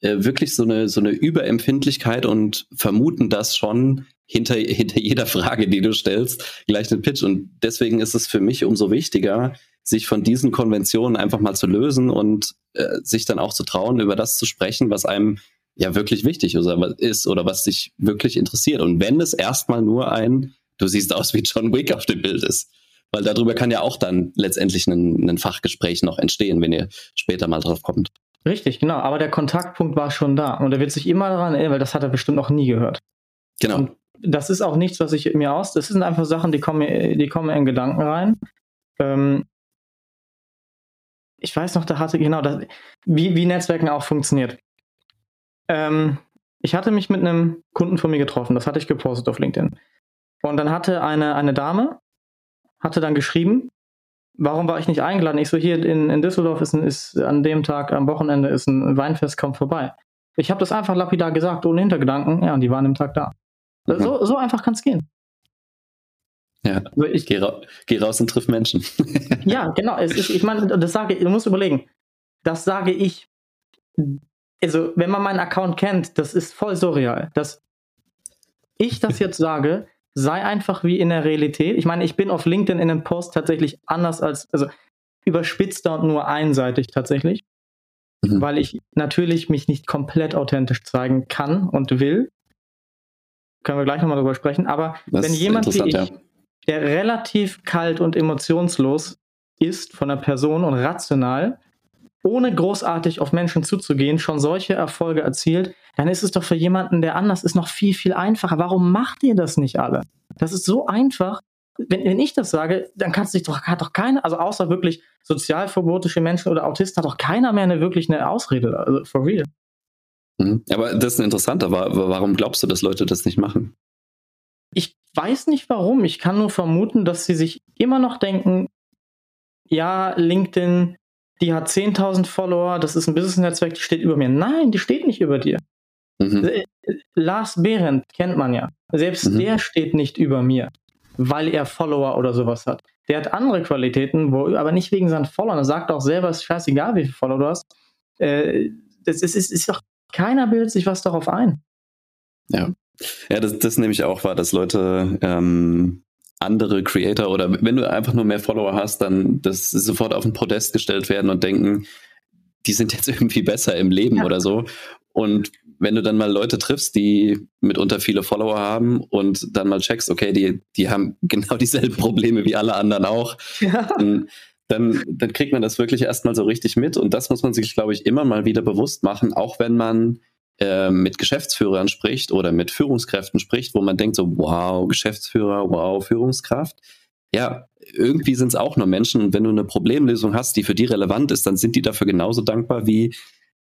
S2: äh, wirklich so eine, so eine Überempfindlichkeit und vermuten das schon hinter, hinter jeder Frage, die du stellst, gleich den Pitch. Und deswegen ist es für mich umso wichtiger, sich von diesen Konventionen einfach mal zu lösen und äh, sich dann auch zu trauen, über das zu sprechen, was einem ja wirklich wichtig ist oder was dich wirklich interessiert. Und wenn es erstmal nur ein, du siehst aus wie John Wick auf dem Bild ist. Weil darüber kann ja auch dann letztendlich ein, ein Fachgespräch noch entstehen, wenn ihr später mal drauf kommt.
S3: Richtig, genau. Aber der Kontaktpunkt war schon da. Und er wird sich immer daran erinnern, weil das hat er bestimmt noch nie gehört.
S2: Genau.
S3: Und das ist auch nichts, was ich mir aus. Das sind einfach Sachen, die kommen, die kommen in Gedanken rein. Ähm, ich weiß noch, da hatte, genau, das, wie, wie Netzwerken auch funktioniert. Ähm, ich hatte mich mit einem Kunden von mir getroffen, das hatte ich gepostet auf LinkedIn. Und dann hatte eine, eine Dame, hatte dann geschrieben, warum war ich nicht eingeladen? Ich so, hier in, in Düsseldorf ist, ein, ist an dem Tag, am Wochenende ist ein Weinfest, kommt vorbei. Ich habe das einfach lapidar gesagt, ohne Hintergedanken, ja, und die waren am Tag da. Mhm. So, so einfach kann es gehen.
S2: Ja, also ich geh, ra geh, raus und triff Menschen.
S3: ja, genau. Es ist, ich meine, das sage du musst überlegen, das sage ich. Also, wenn man meinen Account kennt, das ist voll surreal. Dass ich das jetzt sage, sei einfach wie in der Realität. Ich meine, ich bin auf LinkedIn in einem Post tatsächlich anders als, also überspitzter und nur einseitig tatsächlich. Mhm. Weil ich natürlich mich nicht komplett authentisch zeigen kann und will. Können wir gleich nochmal drüber sprechen. Aber das wenn jemand wie ich, ja der relativ kalt und emotionslos ist von der Person und rational, ohne großartig auf Menschen zuzugehen, schon solche Erfolge erzielt, dann ist es doch für jemanden, der anders ist, noch viel, viel einfacher. Warum macht ihr das nicht alle? Das ist so einfach. Wenn, wenn ich das sage, dann kannst sich doch, hat doch keiner, also außer wirklich sozialverbotische Menschen oder Autisten, hat doch keiner mehr eine wirklich eine Ausrede, also for real.
S2: Mhm. Aber das ist ein interessanter. Warum glaubst du, dass Leute das nicht machen?
S3: Ich weiß nicht warum. Ich kann nur vermuten, dass sie sich immer noch denken, ja, LinkedIn, die hat 10.000 Follower, das ist ein Business-Netzwerk, die steht über mir. Nein, die steht nicht über dir. Mhm. Lars Behrendt kennt man ja. Selbst mhm. der steht nicht über mir, weil er Follower oder sowas hat. Der hat andere Qualitäten, wo, aber nicht wegen seinen Followern. Er sagt auch selber, es ist scheißegal, wie viele Follower du hast. Äh, das ist, ist, ist doch, keiner bildet sich was darauf ein.
S2: Ja. Ja, das, das nehme ich auch wahr, dass Leute ähm, andere Creator oder wenn du einfach nur mehr Follower hast, dann das sofort auf den Podest gestellt werden und denken, die sind jetzt irgendwie besser im Leben ja. oder so. Und wenn du dann mal Leute triffst, die mitunter viele Follower haben und dann mal checkst, okay, die, die haben genau dieselben Probleme wie alle anderen auch, ja. dann, dann, dann kriegt man das wirklich erstmal so richtig mit. Und das muss man sich, glaube ich, immer mal wieder bewusst machen, auch wenn man äh, mit Geschäftsführern spricht oder mit Führungskräften spricht, wo man denkt so, wow, Geschäftsführer, wow, Führungskraft. Ja, irgendwie sind es auch nur Menschen und wenn du eine Problemlösung hast, die für die relevant ist, dann sind die dafür genauso dankbar wie,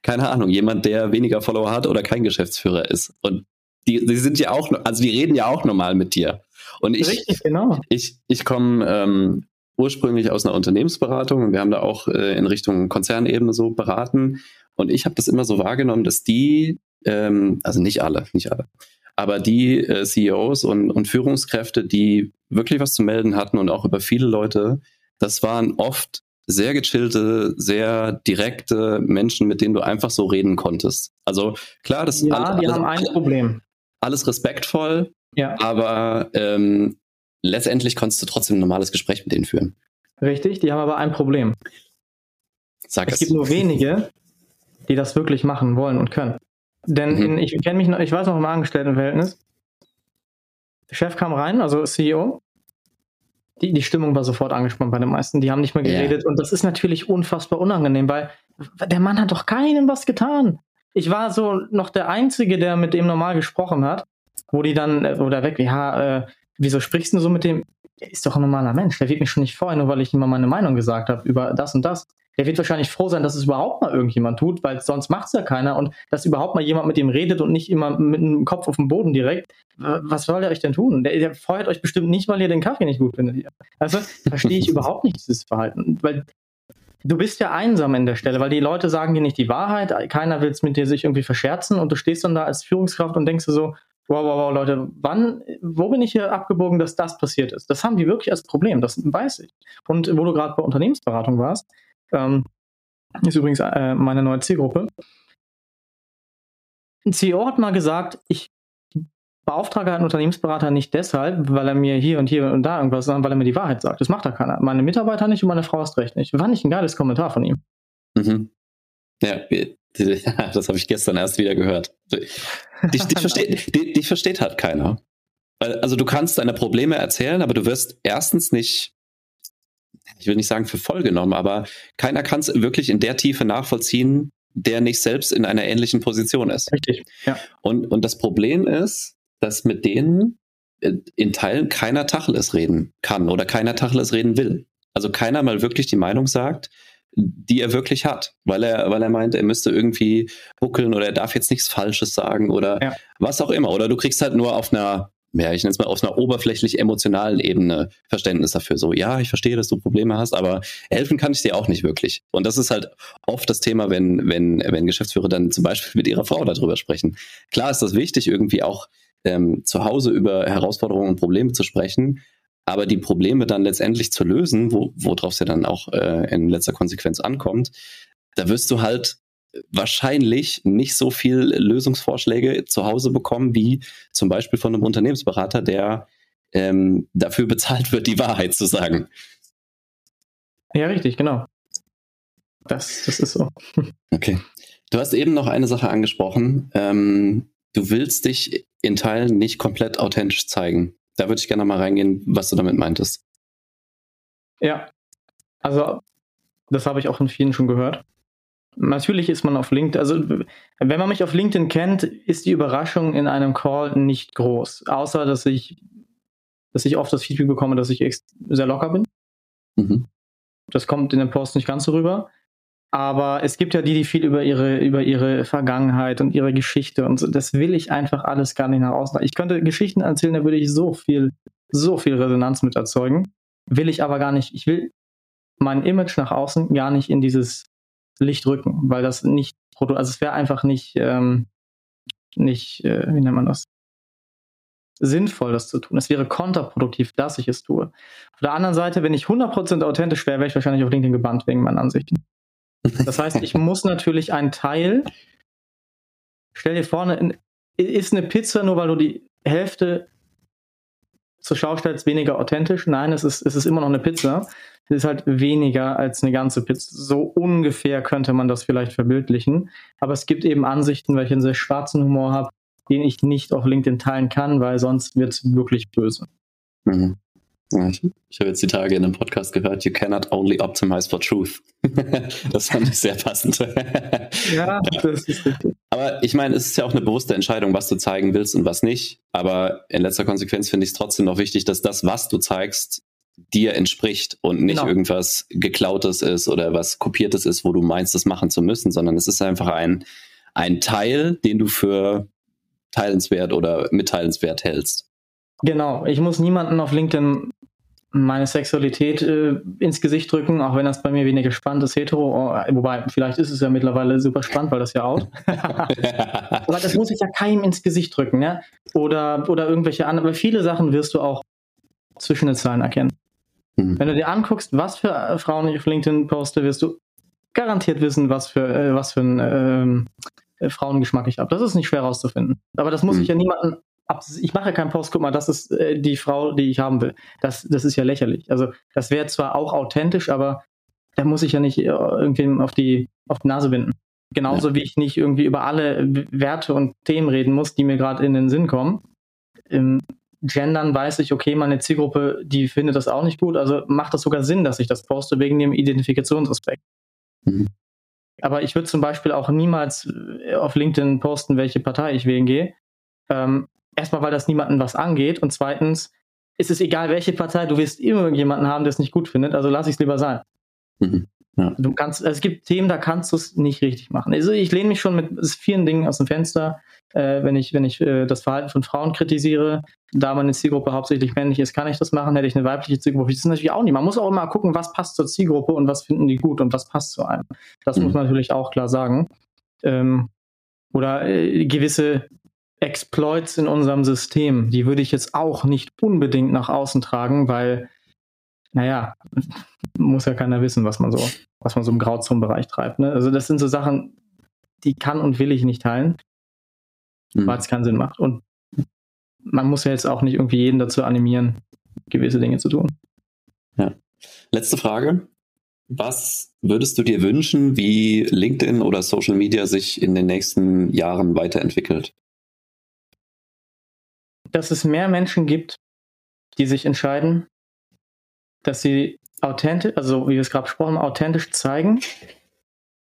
S2: keine Ahnung, jemand, der weniger Follower hat oder kein Geschäftsführer ist. Und die, die sind ja auch, also die reden ja auch normal mit dir. Und ich,
S3: Richtig, genau.
S2: ich, ich komme ähm, ursprünglich aus einer Unternehmensberatung und wir haben da auch äh, in Richtung Konzernebene so beraten. Und ich habe das immer so wahrgenommen, dass die, ähm, also nicht alle, nicht alle, aber die äh, CEOs und, und Führungskräfte, die wirklich was zu melden hatten und auch über viele Leute, das waren oft sehr gechillte, sehr direkte Menschen, mit denen du einfach so reden konntest. Also klar, das
S3: ja, alles, die haben ein Problem.
S2: Alles respektvoll, ja. aber ähm, letztendlich konntest du trotzdem ein normales Gespräch mit denen führen.
S3: Richtig, die haben aber ein Problem. Sag es. Es gibt nur wenige, die das wirklich machen wollen und können. Denn mhm. in, ich kenne mich noch, ich weiß noch im Angestelltenverhältnis. Der Chef kam rein, also CEO. Die, die Stimmung war sofort angespannt bei den meisten. Die haben nicht mehr geredet. Yeah. Und das ist natürlich unfassbar unangenehm, weil der Mann hat doch keinem was getan. Ich war so noch der Einzige, der mit dem normal gesprochen hat, wo die dann, äh, oder weg, ja, äh, wieso sprichst du so mit dem? Er ist doch ein normaler Mensch. Der wird mich schon nicht freuen, nur weil ich ihm mal meine Meinung gesagt habe über das und das. Der wird wahrscheinlich froh sein, dass es überhaupt mal irgendjemand tut, weil sonst macht es ja keiner und dass überhaupt mal jemand mit ihm redet und nicht immer mit dem Kopf auf dem Boden direkt. Was soll der euch denn tun? Der, der feuert euch bestimmt nicht, weil ihr den Kaffee nicht gut findet. Also verstehe ich überhaupt nicht dieses Verhalten, weil du bist ja einsam in der Stelle, weil die Leute sagen dir nicht die Wahrheit, keiner will es mit dir sich irgendwie verscherzen und du stehst dann da als Führungskraft und denkst dir so, wow, wow, wow, Leute, wann, wo bin ich hier abgebogen, dass das passiert ist? Das haben die wirklich als Problem, das weiß ich. Und wo du gerade bei Unternehmensberatung warst, ähm, ist übrigens äh, meine neue Zielgruppe. Ein CEO hat mal gesagt, ich beauftrage einen Unternehmensberater nicht deshalb, weil er mir hier und hier und da irgendwas, sondern weil er mir die Wahrheit sagt. Das macht da keiner. Meine Mitarbeiter nicht und meine Frau ist recht nicht. War nicht ein geiles Kommentar von ihm.
S2: Mhm. Ja, das habe ich gestern erst wieder gehört. Dich, dich, versteht, dich, dich versteht halt keiner. Also du kannst deine Probleme erzählen, aber du wirst erstens nicht, ich will nicht sagen für voll genommen, aber keiner kann es wirklich in der Tiefe nachvollziehen, der nicht selbst in einer ähnlichen Position ist.
S3: Richtig. Ja.
S2: Und, und das Problem ist, dass mit denen äh, in Teilen keiner Tacheles reden kann oder keiner Tacheles reden will. Also keiner mal wirklich die Meinung sagt, die er wirklich hat, weil er, weil er meint, er müsste irgendwie buckeln oder er darf jetzt nichts Falsches sagen oder ja. was auch immer. Oder du kriegst halt nur auf einer, ja, ich nenne es mal auf einer oberflächlich emotionalen Ebene Verständnis dafür. So, ja, ich verstehe, dass du Probleme hast, aber helfen kann ich dir auch nicht wirklich. Und das ist halt oft das Thema, wenn, wenn, wenn Geschäftsführer dann zum Beispiel mit ihrer Frau darüber sprechen. Klar ist das wichtig, irgendwie auch ähm, zu Hause über Herausforderungen und Probleme zu sprechen, aber die Probleme dann letztendlich zu lösen, wo, worauf es ja dann auch äh, in letzter Konsequenz ankommt, da wirst du halt wahrscheinlich nicht so viel Lösungsvorschläge zu Hause bekommen, wie zum Beispiel von einem Unternehmensberater, der ähm, dafür bezahlt wird, die Wahrheit zu sagen.
S3: Ja, richtig, genau. Das, das ist so.
S2: Okay. Du hast eben noch eine Sache angesprochen. Ähm, du willst dich in Teilen nicht komplett authentisch zeigen. Da würde ich gerne mal reingehen, was du damit meintest.
S3: Ja, also das habe ich auch von vielen schon gehört. Natürlich ist man auf LinkedIn, also wenn man mich auf LinkedIn kennt, ist die Überraschung in einem Call nicht groß, außer dass ich, dass ich oft das Feedback bekomme, dass ich sehr locker bin. Mhm. Das kommt in dem Post nicht ganz so rüber. Aber es gibt ja die, die viel über ihre, über ihre Vergangenheit und ihre Geschichte und so. Das will ich einfach alles gar nicht nach außen. Ich könnte Geschichten erzählen, da würde ich so viel, so viel Resonanz mit erzeugen. Will ich aber gar nicht. Ich will mein Image nach außen gar nicht in dieses Licht rücken, weil das nicht, also es wäre einfach nicht, ähm, nicht, äh, wie nennt man das? sinnvoll, das zu tun. Es wäre kontraproduktiv, dass ich es tue. Auf der anderen Seite, wenn ich 100% authentisch wäre, wäre ich wahrscheinlich auf LinkedIn gebannt wegen meinen Ansichten. Das heißt, ich muss natürlich einen Teil, stell dir vor, ist eine Pizza nur, weil du die Hälfte zur Schau stellst, weniger authentisch? Nein, es ist, es ist immer noch eine Pizza. Es ist halt weniger als eine ganze Pizza. So ungefähr könnte man das vielleicht verbildlichen. Aber es gibt eben Ansichten, weil ich einen sehr schwarzen Humor habe, den ich nicht auf LinkedIn teilen kann, weil sonst wird es wirklich böse.
S2: Mhm. Ja, ich, ich habe jetzt die Tage in einem Podcast gehört, you cannot only optimize for truth. das fand ich sehr passend. ja, das ist richtig. Aber ich meine, es ist ja auch eine bewusste Entscheidung, was du zeigen willst und was nicht. Aber in letzter Konsequenz finde ich es trotzdem noch wichtig, dass das, was du zeigst, dir entspricht und nicht genau. irgendwas geklautes ist oder was kopiertes ist, wo du meinst, das machen zu müssen, sondern es ist einfach ein, ein Teil, den du für teilenswert oder mitteilenswert hältst.
S3: Genau, ich muss niemanden auf LinkedIn meine Sexualität äh, ins Gesicht drücken, auch wenn das bei mir weniger spannend ist, hetero. Oh, wobei, vielleicht ist es ja mittlerweile super spannend, weil das ja out. Aber das muss ich ja keinem ins Gesicht drücken, ne? Oder, oder irgendwelche anderen, weil viele Sachen wirst du auch zwischen den Zahlen erkennen. Mhm. Wenn du dir anguckst, was für äh, Frauen ich auf LinkedIn poste, wirst du garantiert wissen, was für, äh, was für einen ähm, äh, Frauengeschmack ich habe. Das ist nicht schwer herauszufinden. Aber das muss mhm. ich ja niemanden ich mache keinen Post, guck mal, das ist äh, die Frau, die ich haben will. Das, das ist ja lächerlich. Also das wäre zwar auch authentisch, aber da muss ich ja nicht äh, irgendwem auf die, auf die Nase binden. Genauso ja. wie ich nicht irgendwie über alle Werte und Themen reden muss, die mir gerade in den Sinn kommen. Im Gendern weiß ich, okay, meine Zielgruppe, die findet das auch nicht gut. Also macht das sogar Sinn, dass ich das poste, wegen dem Identifikationsaspekt. Mhm. Aber ich würde zum Beispiel auch niemals äh, auf LinkedIn posten, welche Partei ich wählen gehe. Ähm, erstmal, weil das niemanden was angeht und zweitens ist es egal, welche Partei, du wirst immer jemanden haben, der es nicht gut findet, also lass ich es lieber sein.
S2: Mhm.
S3: Ja. Du kannst, es gibt Themen, da kannst du es nicht richtig machen. Also ich lehne mich schon mit vielen Dingen aus dem Fenster, äh, wenn ich, wenn ich äh, das Verhalten von Frauen kritisiere. Da meine Zielgruppe hauptsächlich männlich ist, kann ich das machen. Hätte ich eine weibliche Zielgruppe, das ist natürlich auch nicht. Man muss auch immer gucken, was passt zur Zielgruppe und was finden die gut und was passt zu einem. Das mhm. muss man natürlich auch klar sagen. Ähm, oder äh, gewisse Exploits in unserem System, die würde ich jetzt auch nicht unbedingt nach außen tragen, weil, naja, muss ja keiner wissen, was man so, was man so im Grauzonenbereich treibt. Ne? Also das sind so Sachen, die kann und will ich nicht teilen, mhm. weil es keinen Sinn macht. Und man muss ja jetzt auch nicht irgendwie jeden dazu animieren, gewisse Dinge zu tun.
S2: Ja. Letzte Frage. Was würdest du dir wünschen, wie LinkedIn oder Social Media sich in den nächsten Jahren weiterentwickelt?
S3: Dass es mehr Menschen gibt, die sich entscheiden, dass sie authentisch, also wie wir es gerade besprochen haben, authentisch zeigen,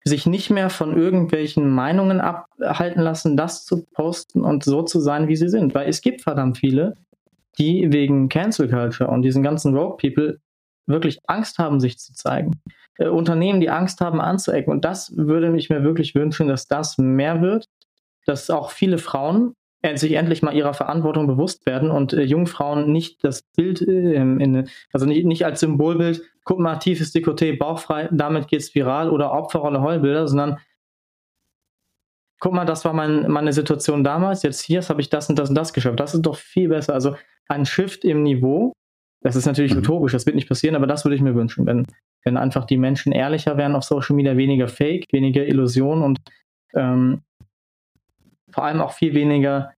S3: sich nicht mehr von irgendwelchen Meinungen abhalten lassen, das zu posten und so zu sein, wie sie sind. Weil es gibt verdammt viele, die wegen Cancel Culture und diesen ganzen Rogue People wirklich Angst haben, sich zu zeigen. Äh, Unternehmen, die Angst haben, anzuecken. Und das würde ich mir wirklich wünschen, dass das mehr wird, dass auch viele Frauen sich endlich mal ihrer Verantwortung bewusst werden und äh, Jungfrauen nicht das Bild, äh, in, also nicht, nicht als Symbolbild, guck mal, tiefes Dekoté, bauchfrei, damit geht's viral oder Opferrolle, Heulbilder, sondern guck mal, das war mein, meine Situation damals, jetzt hier habe ich das und das und das geschafft. Das ist doch viel besser. Also ein Shift im Niveau, das ist natürlich mhm. utopisch, das wird nicht passieren, aber das würde ich mir wünschen, wenn, wenn einfach die Menschen ehrlicher wären auf Social Media, weniger Fake, weniger Illusion und ähm, vor allem auch viel weniger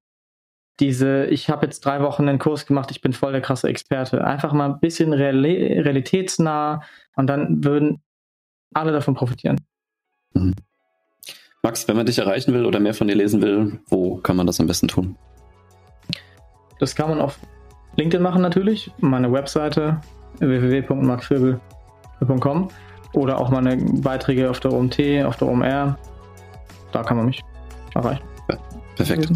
S3: diese, ich habe jetzt drei Wochen einen Kurs gemacht, ich bin voll der krasse Experte. Einfach mal ein bisschen reali realitätsnah und dann würden alle davon profitieren.
S2: Mhm. Max, wenn man dich erreichen will oder mehr von dir lesen will, wo kann man das am besten tun?
S3: Das kann man auf LinkedIn machen natürlich, meine Webseite www.maxwirbel.com oder auch meine Beiträge auf der OMT, auf der OMR. Da kann man mich erreichen.
S2: Ja, perfekt.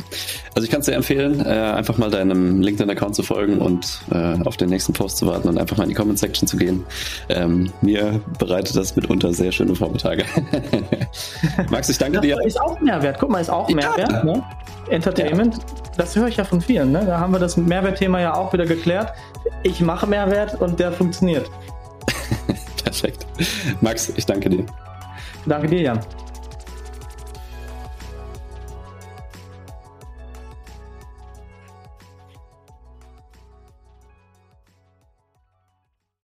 S2: Also ich kann es dir empfehlen, äh, einfach mal deinem LinkedIn-Account zu folgen und äh, auf den nächsten Post zu warten und einfach mal in die Comment-Section zu gehen. Ähm, mir bereitet das mitunter sehr schöne Vormittage. Max, ich danke
S3: das
S2: dir.
S3: Ist auch Mehrwert. Guck mal, ist auch Mehrwert. Ja. Ne? Entertainment, ja. das höre ich ja von vielen. Ne? Da haben wir das Mehrwertthema ja auch wieder geklärt. Ich mache Mehrwert und der funktioniert.
S2: Perfekt. Max, ich danke dir.
S3: Danke dir, Jan.